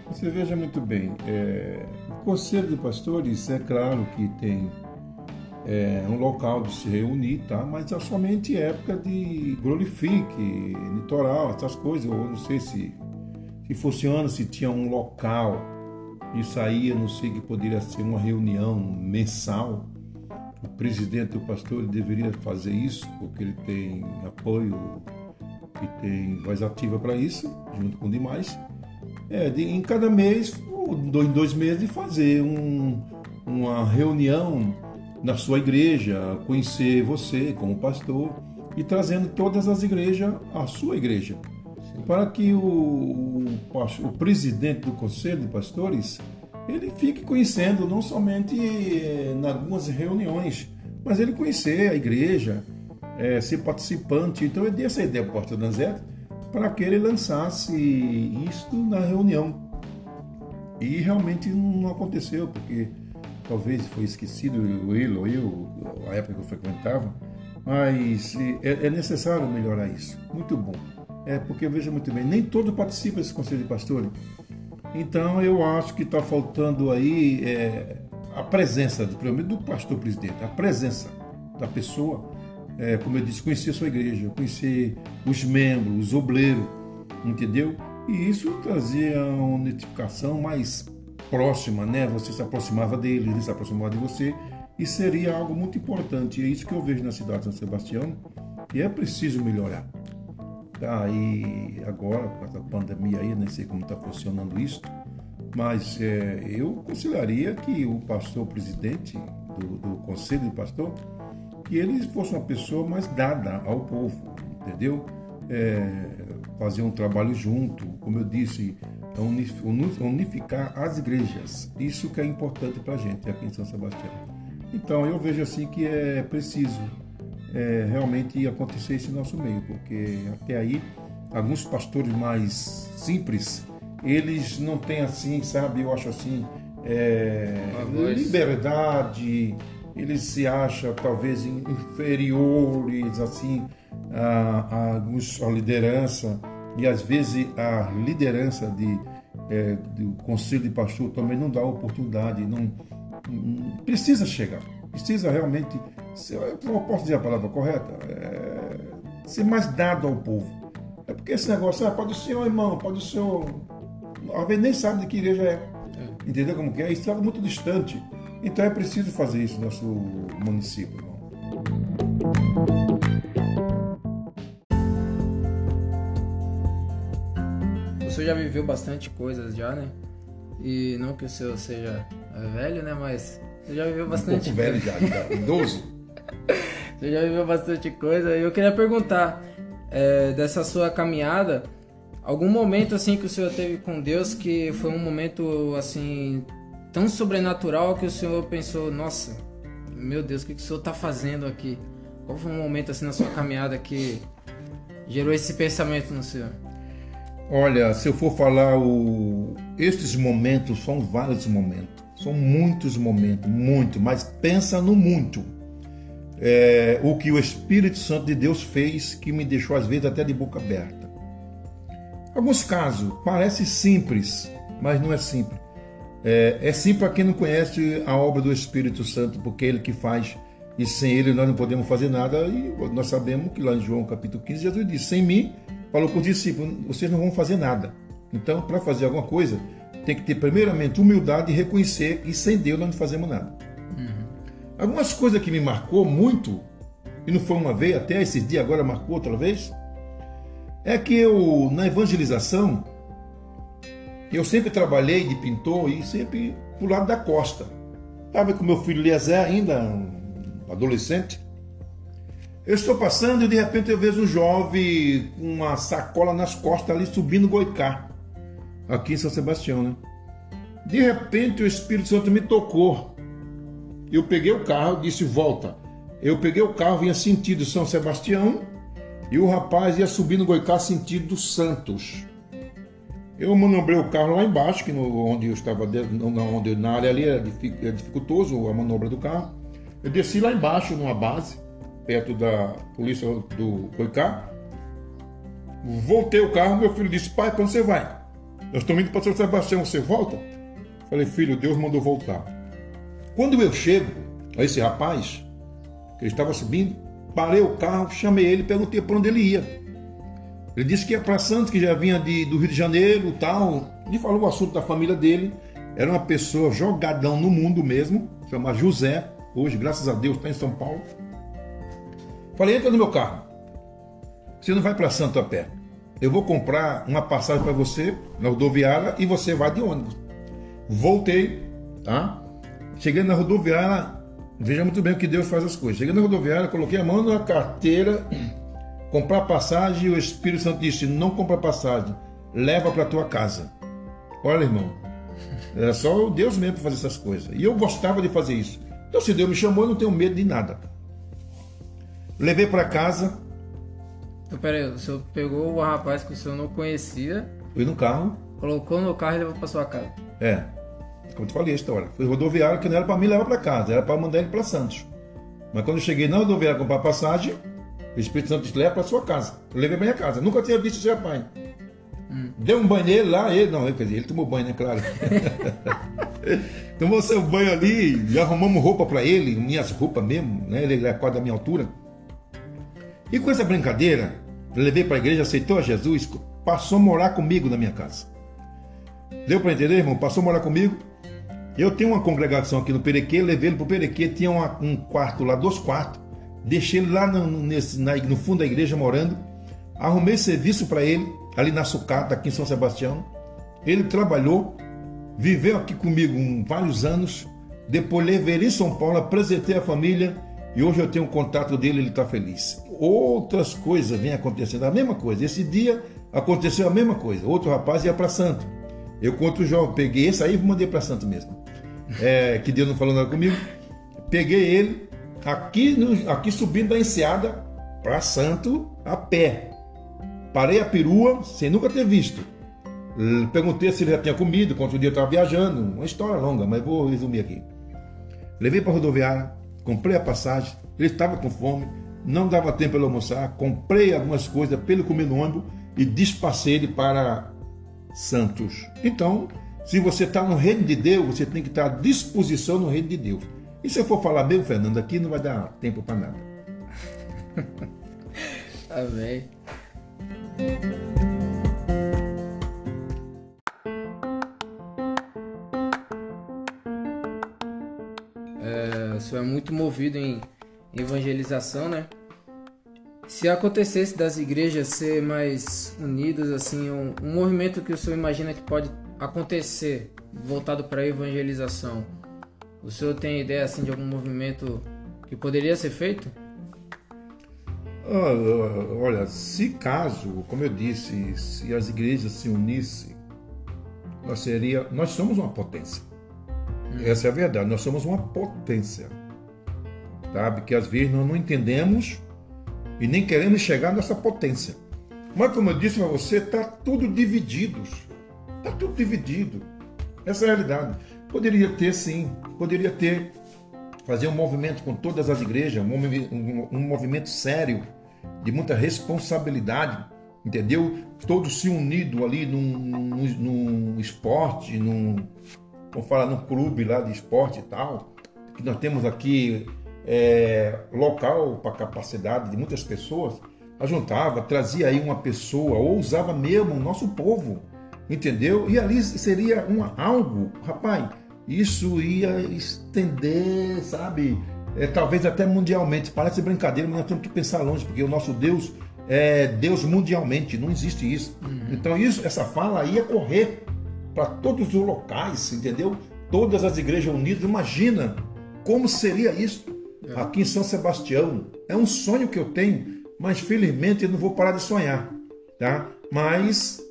Você veja muito bem, é, o Conselho de Pastores é claro que tem é, um local de se reunir, tá? mas é somente época de glorifique, litoral, essas coisas. Eu não sei se, se funciona, se tinha um local. Isso aí eu não sei que poderia ser uma reunião mensal. O presidente do pastor deveria fazer isso, porque ele tem apoio e tem voz ativa para isso, junto com demais. É, de, em cada mês, em dois meses, de fazer um, uma reunião na sua igreja, conhecer você como pastor e trazendo todas as igrejas à sua igreja. Sim. Para que o, o, o, presidente do conselho de pastores ele fique conhecendo não somente eh, em algumas reuniões, mas ele conhecer a igreja, é, ser participante. Então eu dei essa ideia para o pastor Danzete para que ele lançasse isto na reunião. E realmente não aconteceu, porque talvez foi esquecido ele ou eu, a época que eu frequentava, mas é, é necessário melhorar isso. Muito bom. É porque veja muito bem, nem todo participa desse conselho de pastores. Então eu acho que está faltando aí é, a presença, do, do pastor presidente, a presença da pessoa, é, como eu disse, conhecer a sua igreja, conhecer os membros, os obreiros, entendeu? E isso trazia uma notificação mais próxima, né? Você se aproximava dele, ele se aproximava de você, e seria algo muito importante. É isso que eu vejo na cidade de São Sebastião, e é preciso melhorar. Tá, e agora, com essa pandemia aí, nem sei como está funcionando isso, mas é, eu consideraria que o pastor presidente do, do, conselho de pastor, que ele fosse uma pessoa mais dada ao povo, entendeu? É, fazer um trabalho junto, como eu disse, unificar as igrejas. Isso que é importante para a gente aqui em São Sebastião. Então eu vejo assim que é preciso é, realmente acontecer isso no nosso meio, porque até aí alguns pastores mais simples eles não têm assim, sabe? Eu acho assim é, liberdade, eles se acham talvez inferiores assim a, a a liderança e às vezes a liderança de é, do conselho de pastor também não dá oportunidade, não, não precisa chegar, precisa realmente eu posso dizer a palavra correta? É, ser mais dado ao povo. É porque esse negócio, ah, pode o senhor, irmão, pode o senhor. Às vezes nem sabe de que igreja é. é. Entendeu como que é? Isso é muito distante. Então é preciso fazer isso no nosso município, irmão. Senhor já viveu bastante coisas já, né? E não que o senhor seja velho, né? Mas você já viveu bastante. Um pouco velho já, (laughs) já 12. Você já viveu bastante coisa. Eu queria perguntar, é, dessa sua caminhada, algum momento assim que o senhor teve com Deus que foi um momento assim tão sobrenatural que o senhor pensou, nossa, meu Deus, o que o senhor está fazendo aqui? Qual foi um momento assim na sua caminhada que gerou esse pensamento no senhor? Olha, se eu for falar o... estes momentos são vários momentos, são muitos momentos, muito, mas pensa no muito é, o que o Espírito Santo de Deus fez que me deixou às vezes até de boca aberta. Alguns casos parece simples, mas não é simples. É, é simples para quem não conhece a obra do Espírito Santo, porque é ele que faz e sem ele nós não podemos fazer nada. E nós sabemos que lá em João capítulo 15 Jesus disse: sem mim, falou para os discípulos, vocês não vão fazer nada. Então, para fazer alguma coisa, tem que ter primeiramente humildade e reconhecer e sem Deus nós não fazemos nada. Algumas coisas que me marcou muito, e não foi uma vez, até esses dias agora marcou outra vez, é que eu, na evangelização, eu sempre trabalhei de pintor e sempre pro lado da costa. Estava com meu filho Eliezer, ainda um adolescente. Eu estou passando e de repente eu vejo um jovem com uma sacola nas costas ali subindo Goicá, aqui em São Sebastião, né? De repente o Espírito Santo me tocou eu peguei o carro, disse volta. Eu peguei o carro, vinha sentido São Sebastião, e o rapaz ia subir no Goicá sentido Santos. Eu manobrei o carro lá embaixo, que no, onde eu estava, onde, na área ali é dificultoso a manobra do carro. Eu desci lá embaixo, numa base, perto da polícia do Goicá. Voltei o carro, meu filho disse, pai, para onde você vai? Nós estamos indo para São Sebastião, você volta? Falei, filho, Deus mandou voltar. Quando eu chego a esse rapaz, que ele estava subindo, parei o carro, chamei ele perguntei para onde ele ia. Ele disse que ia para Santos, que já vinha de, do Rio de Janeiro tal. E falou o assunto da família dele. Era uma pessoa jogadão no mundo mesmo, chamada José. Hoje, graças a Deus, está em São Paulo. Falei, entra no meu carro. Você não vai para Santo a pé. Eu vou comprar uma passagem para você na rodoviária e você vai de ônibus. Voltei, tá? Chegando na rodoviária, veja muito bem o que Deus faz as coisas. Chegando na rodoviária, coloquei a mão na carteira, (clears throat) comprar passagem, e o Espírito Santo disse: Não compra passagem, leva para tua casa. Olha, irmão, Era só Deus mesmo fazer essas coisas. E eu gostava de fazer isso. Então, se Deus me chamou, eu não tenho medo de nada. Levei para casa. Então, peraí, o senhor pegou o rapaz que o senhor não conhecia. Fui no carro. Colocou no carro e levou para sua casa. É. Como eu te falei a história. Foi rodoviário que não era para me levar para casa, era para mandar ele para Santos. Mas quando eu cheguei na rodoviária comprar passagem, o Espírito Santo disse: leva para sua casa. Eu levei para minha casa. Nunca tinha visto esse rapaz. Hum. Deu um banho nele lá, ele não, quer dizer, ele tomou banho, né? Claro. (laughs) tomou seu banho ali, já arrumamos roupa para ele, minhas roupas mesmo, né? Ele é quase da minha altura. E com essa brincadeira, levei para a igreja, aceitou a Jesus, passou a morar comigo na minha casa. Deu para entender, irmão? Passou a morar comigo. Eu tenho uma congregação aqui no Perequê, levei ele para o Perequê, tinha uma, um quarto lá, dois quartos. Deixei ele lá no, nesse, na, no fundo da igreja morando. Arrumei serviço para ele, ali na sucata, aqui em São Sebastião. Ele trabalhou, viveu aqui comigo um, vários anos. Depois levei ele em São Paulo, apresentei a família e hoje eu tenho um contato dele, ele está feliz. Outras coisas vêm acontecendo, a mesma coisa. Esse dia aconteceu a mesma coisa. Outro rapaz ia para Santo. Eu conto o jovem, peguei esse aí e mandei para Santo mesmo. É, que Deus não falou nada comigo. Peguei ele aqui, no, aqui subindo da enseada para Santo a pé. Parei a perua sem nunca ter visto. Perguntei se ele já tinha comido, quanto dia estava viajando. Uma história longa, mas vou resumir aqui. Levei para a rodoviária, comprei a passagem, ele estava com fome, não dava tempo para almoçar, comprei algumas coisas ele comer no ônibus e despacei ele para Santos. Então, se você está no reino de Deus, você tem que estar à disposição no reino de Deus. E se eu for falar mesmo, Fernando, aqui não vai dar tempo para nada. (laughs) Amém. É, o senhor é muito movido em evangelização, né? Se acontecesse das igrejas ser mais unidas, assim, um, um movimento que o senhor imagina que pode acontecer voltado para a evangelização, o senhor tem ideia assim de algum movimento que poderia ser feito? Olha, se caso, como eu disse, se as igrejas se unissem, nós seria, nós somos uma potência. Hum. Essa é a verdade. Nós somos uma potência, sabe? Que às vezes nós não entendemos e nem queremos chegar nessa potência. Mas como eu disse para você, está tudo dividido. Está tudo dividido. Essa é a realidade. Poderia ter sim, poderia ter. Fazer um movimento com todas as igrejas, um, um, um movimento sério, de muita responsabilidade, entendeu? Todos se unidos ali num, num, num esporte, num, vamos falar, num clube lá de esporte e tal, que nós temos aqui é, local para capacidade de muitas pessoas, ajuntava, trazia aí uma pessoa, ou usava mesmo o nosso povo, entendeu? E ali seria um, algo, rapaz, isso ia estender, sabe? É, talvez até mundialmente. Parece brincadeira, mas nós temos que pensar longe, porque o nosso Deus é Deus mundialmente, não existe isso. Uhum. Então isso, essa fala ia correr para todos os locais, entendeu? Todas as igrejas unidas, imagina como seria isso é. Aqui em São Sebastião. É um sonho que eu tenho, mas felizmente eu não vou parar de sonhar, tá? Mas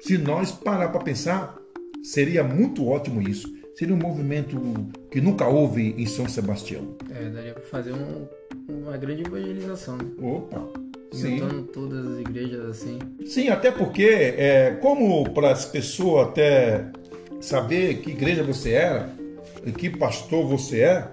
se nós parar para pensar, seria muito ótimo isso. Seria um movimento que nunca houve em São Sebastião. É, daria para fazer um, uma grande evangelização. Né? Opa! Juntando todas as igrejas assim. Sim, até porque, é, como para as pessoas até saber que igreja você era, e que pastor você é,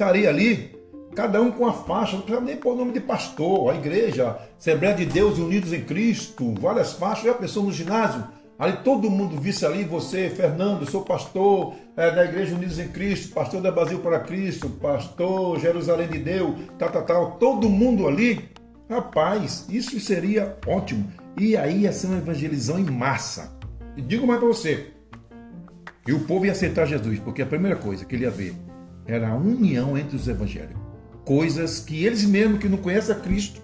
estaria ali, cada um com a faixa, não precisa nem pôr o nome de pastor, a igreja, Assembleia de Deus Unidos em Cristo, várias faixas, já pensou no ginásio? Ali todo mundo visse ali, você, Fernando, sou pastor é, da Igreja Unidos em Cristo, pastor da Brasil para Cristo, pastor Jerusalém de Deus, tal, tal, tal, todo mundo ali. Rapaz, isso seria ótimo. E aí ia ser uma evangelização em massa. E digo mais para você, e o povo ia aceitar Jesus, porque a primeira coisa que ele ia ver era a união entre os evangélicos. Coisas que eles mesmos que não conhecem a Cristo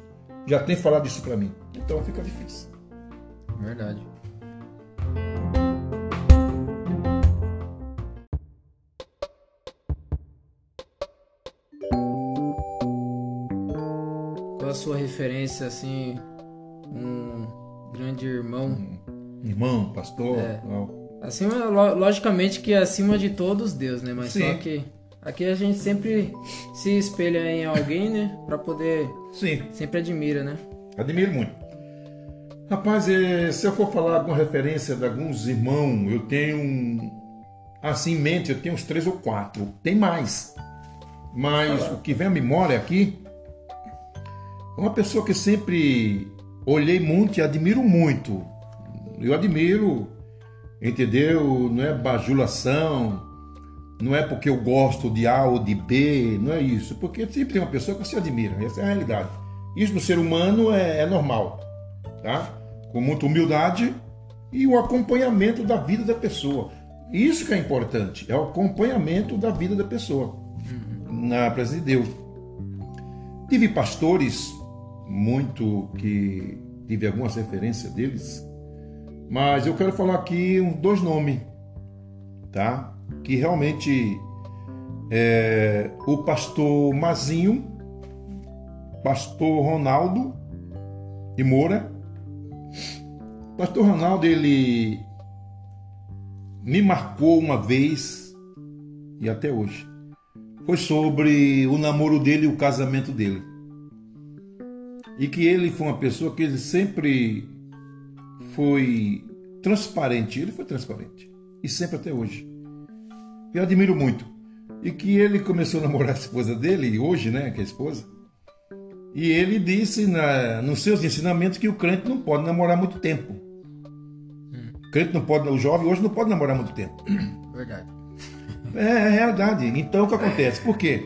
já têm falado isso para mim. Então fica difícil. Verdade. Qual a sua referência assim, um grande irmão? Irmão, pastor? É. Lo- logicamente que acima de todos Deus, né? Mas Sim. só que aqui a gente sempre se espelha em alguém, né? Pra poder. Sim, Sempre admira, né? admiro muito. Rapaz, eh, se eu for falar alguma referência de alguns irmãos, eu tenho assim em mente, eu tenho uns três ou quatro. Tem mais. Mas o que vem à memória aqui é uma pessoa que sempre olhei muito e admiro muito. Eu admiro, entendeu? Não é bajulação, não é porque eu gosto de A ou de B, não é isso. Porque sempre tem uma pessoa que você admira, essa é a realidade. Isso no ser humano é, é normal, tá? Com muita humildade e o acompanhamento da vida da pessoa. Isso que é importante, é o acompanhamento da vida da pessoa na presença de Deus. Tive pastores muito que tive algumas referências deles, mas eu quero falar aqui dois nomes, tá? Que realmente é o pastor Mazinho, pastor Ronaldo de Moura. Pastor Ronaldo, ele me marcou uma vez e até hoje. Foi sobre o namoro dele e o casamento dele. E que ele foi uma pessoa que ele sempre foi transparente. Ele foi transparente. E sempre até hoje. Eu admiro muito. E que ele começou a namorar a esposa dele, hoje, né, que é a esposa. E ele disse na, nos seus ensinamentos que o crente não pode namorar muito tempo. O crente não pode, o jovem hoje não pode namorar muito tempo. Verdade. É, é realidade. Então o que acontece? Por quê?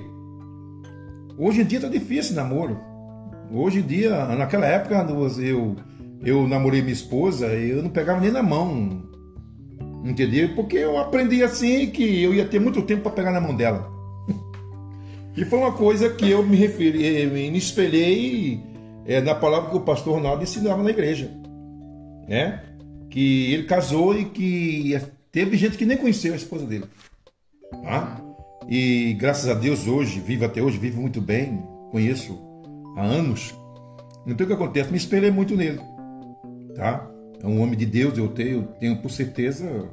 Hoje em dia tá difícil namoro. Hoje em dia, naquela época, eu, eu namorei minha esposa, eu não pegava nem na mão. Entendeu? Porque eu aprendi assim que eu ia ter muito tempo para pegar na mão dela. (laughs) E foi uma coisa que eu me referi, eh, me espelhei eh, na palavra que o pastor Ronaldo ensinava na igreja. Né? Que ele casou e que teve gente que nem conheceu a esposa dele. Tá? E graças a Deus hoje, vive até hoje, vive muito bem, conheço há anos. Então o que acontece? Me espelhei muito nele. Tá? É um homem de Deus, eu tenho, tenho por certeza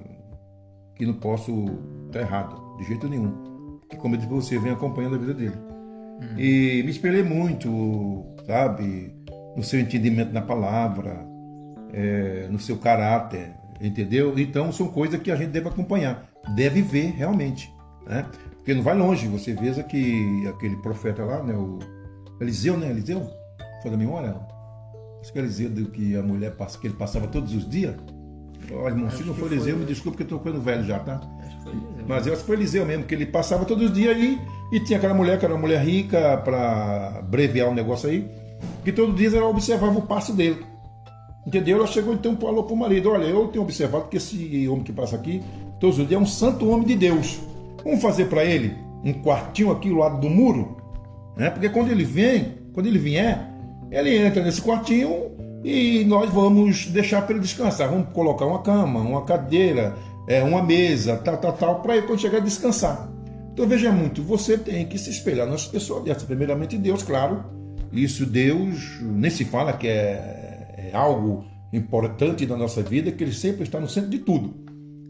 que não posso estar errado, de jeito nenhum. Porque como eu disse pra você, vem acompanhando a vida dele. E me espelhei muito, sabe? No seu entendimento na palavra, é, no seu caráter, entendeu? Então são coisas que a gente deve acompanhar, deve ver realmente, né? Porque não vai longe, você veja que aquele profeta lá, né, o Eliseu, né, Eliseu? Foi da memória? Acho que é Eliseu do que a mulher passa, que ele passava todos os dias. Olha, irmão, se não for foi. Eliseu, me desculpe que eu tô ficando velho já, tá? Acho que foi Eliseu. Mas eu acho que foi Eliseu mesmo, que ele passava todos os dias aí e tinha aquela mulher que era uma mulher rica para brevear um negócio aí, que todos os dias ela observava o passo dele. Entendeu? Ela chegou então e falou pro marido: Olha, eu tenho observado que esse homem que passa aqui todos os dias é um santo homem de Deus. Vamos fazer para ele um quartinho aqui do lado do muro? Né? Porque quando ele vem, quando ele vier, ele entra nesse quartinho e nós vamos deixar para ele descansar. Vamos colocar uma cama, uma cadeira, é, uma mesa, tal, tal, tal, para ele quando chegar descansar. Então veja muito, você tem que se espelhar nas pessoas dessas. Primeiramente Deus, claro. Isso Deus nem se fala que é, é algo importante na nossa vida, que Ele sempre está no centro de tudo.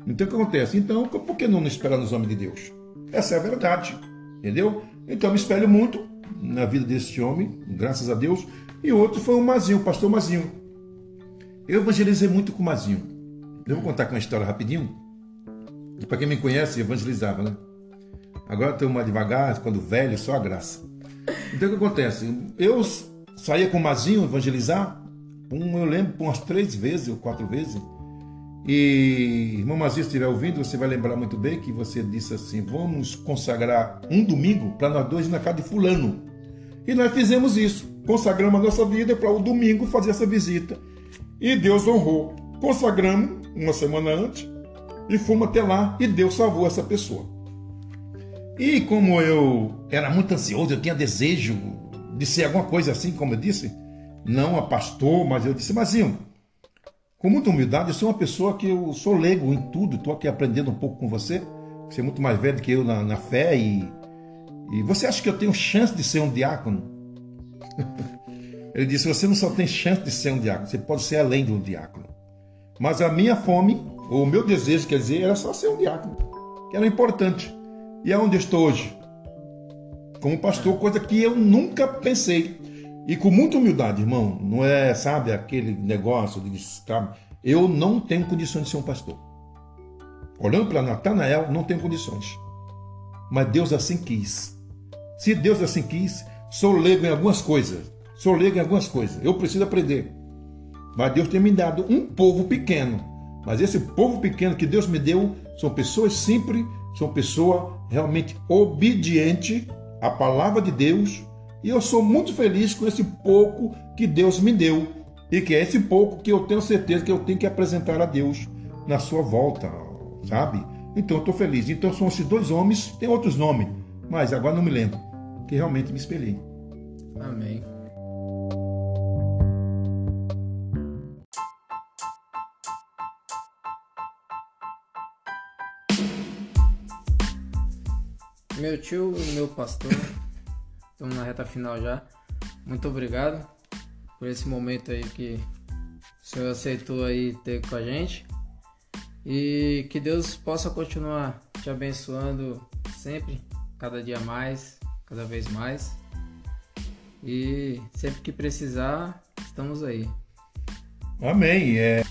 Então o que acontece? Então, por que não esperar nos homens de Deus? Essa é a verdade, entendeu? Então me espelho muito na vida desse homem, graças a Deus. E outro foi o Mazinho, o pastor Mazinho. Eu evangelizei muito com o Mazinho. Eu vou contar com uma história rapidinho. Para quem me conhece, evangelizava, né? Agora estou mais devagar, quando velho, só a graça. Então o que acontece? Eu saía com o Mazinho evangelizar, um, eu lembro, umas três vezes ou quatro vezes. E, irmão Mazinho, se estiver ouvindo, você vai lembrar muito bem que você disse assim: vamos consagrar um domingo para nós dois na casa de Fulano. E nós fizemos isso. Consagramos a nossa vida para o domingo fazer essa visita. E Deus honrou. Consagramos uma semana antes e fomos até lá e Deus salvou essa pessoa. E como eu era muito ansioso, eu tinha desejo de ser alguma coisa assim, como eu disse, não a pastor, mas eu disse, Mazinho, com muita humildade, eu sou uma pessoa que eu sou leigo em tudo, estou aqui aprendendo um pouco com você, você é muito mais velho que eu na, na fé e, e você acha que eu tenho chance de ser um diácono? (laughs) Ele disse, você não só tem chance de ser um diácono, você pode ser além de um diácono. Mas a minha fome o meu desejo, quer dizer, era só ser um diácono, que era importante. E é onde estou hoje. Como pastor, coisa que eu nunca pensei. E com muita humildade, irmão, não é, sabe, aquele negócio de sabe, eu não tenho condições de ser um pastor. Olhando para Natanael, não tenho condições. Mas Deus assim quis. Se Deus assim quis, sou leigo em algumas coisas. Sou leigo em algumas coisas. Eu preciso aprender. Mas Deus tem me dado um povo pequeno. Mas esse povo pequeno que Deus me deu são pessoas simples, são pessoas realmente obedientes à palavra de Deus. E eu sou muito feliz com esse pouco que Deus me deu. E que é esse pouco que eu tenho certeza que eu tenho que apresentar a Deus na sua volta, sabe? Então eu estou feliz. Então são esses dois homens, tem outros nomes, mas agora não me lembro, que realmente me espelhei. Amém. Meu tio e meu pastor, estamos na reta final já. Muito obrigado por esse momento aí que o senhor aceitou aí ter com a gente. E que Deus possa continuar te abençoando sempre, cada dia mais, cada vez mais. E sempre que precisar, estamos aí. Amém. É,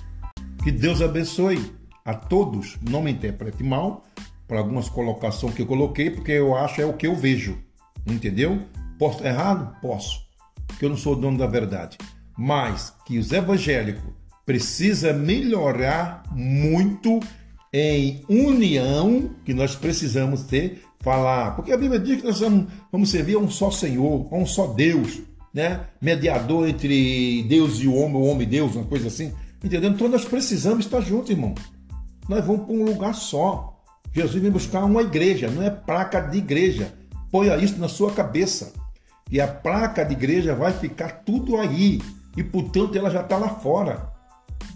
que Deus abençoe a todos. Não me interprete mal por algumas colocações que eu coloquei, porque eu acho é o que eu vejo. Entendeu? Posso estar errado? Posso. Porque eu não sou dono da verdade. Mas que os evangélicos precisa melhorar muito em união que nós precisamos ter, falar. Porque a Bíblia diz que nós vamos, vamos servir a um só Senhor, a um só Deus, né? Mediador entre Deus e o homem, o homem e Deus, uma coisa assim. Entendeu? Então nós precisamos estar juntos, irmão. Nós vamos para um lugar só. Jesus vem buscar uma igreja, não é placa de igreja. Ponha isso na sua cabeça. E a placa de igreja vai ficar tudo aí. E portanto ela já está lá fora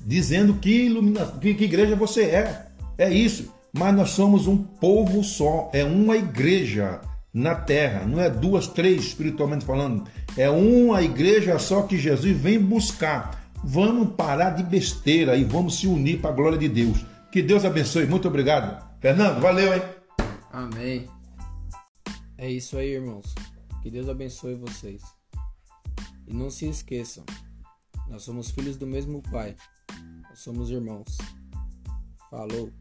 dizendo que, ilumina... que, que igreja você é. É isso. Mas nós somos um povo só, é uma igreja na terra, não é duas, três espiritualmente falando, é uma igreja só que Jesus vem buscar. Vamos parar de besteira e vamos se unir para a glória de Deus. Que Deus abençoe. Muito obrigado. Fernando, valeu, hein? Amém. É isso aí, irmãos. Que Deus abençoe vocês. E não se esqueçam, nós somos filhos do mesmo Pai. Nós somos irmãos. Falou!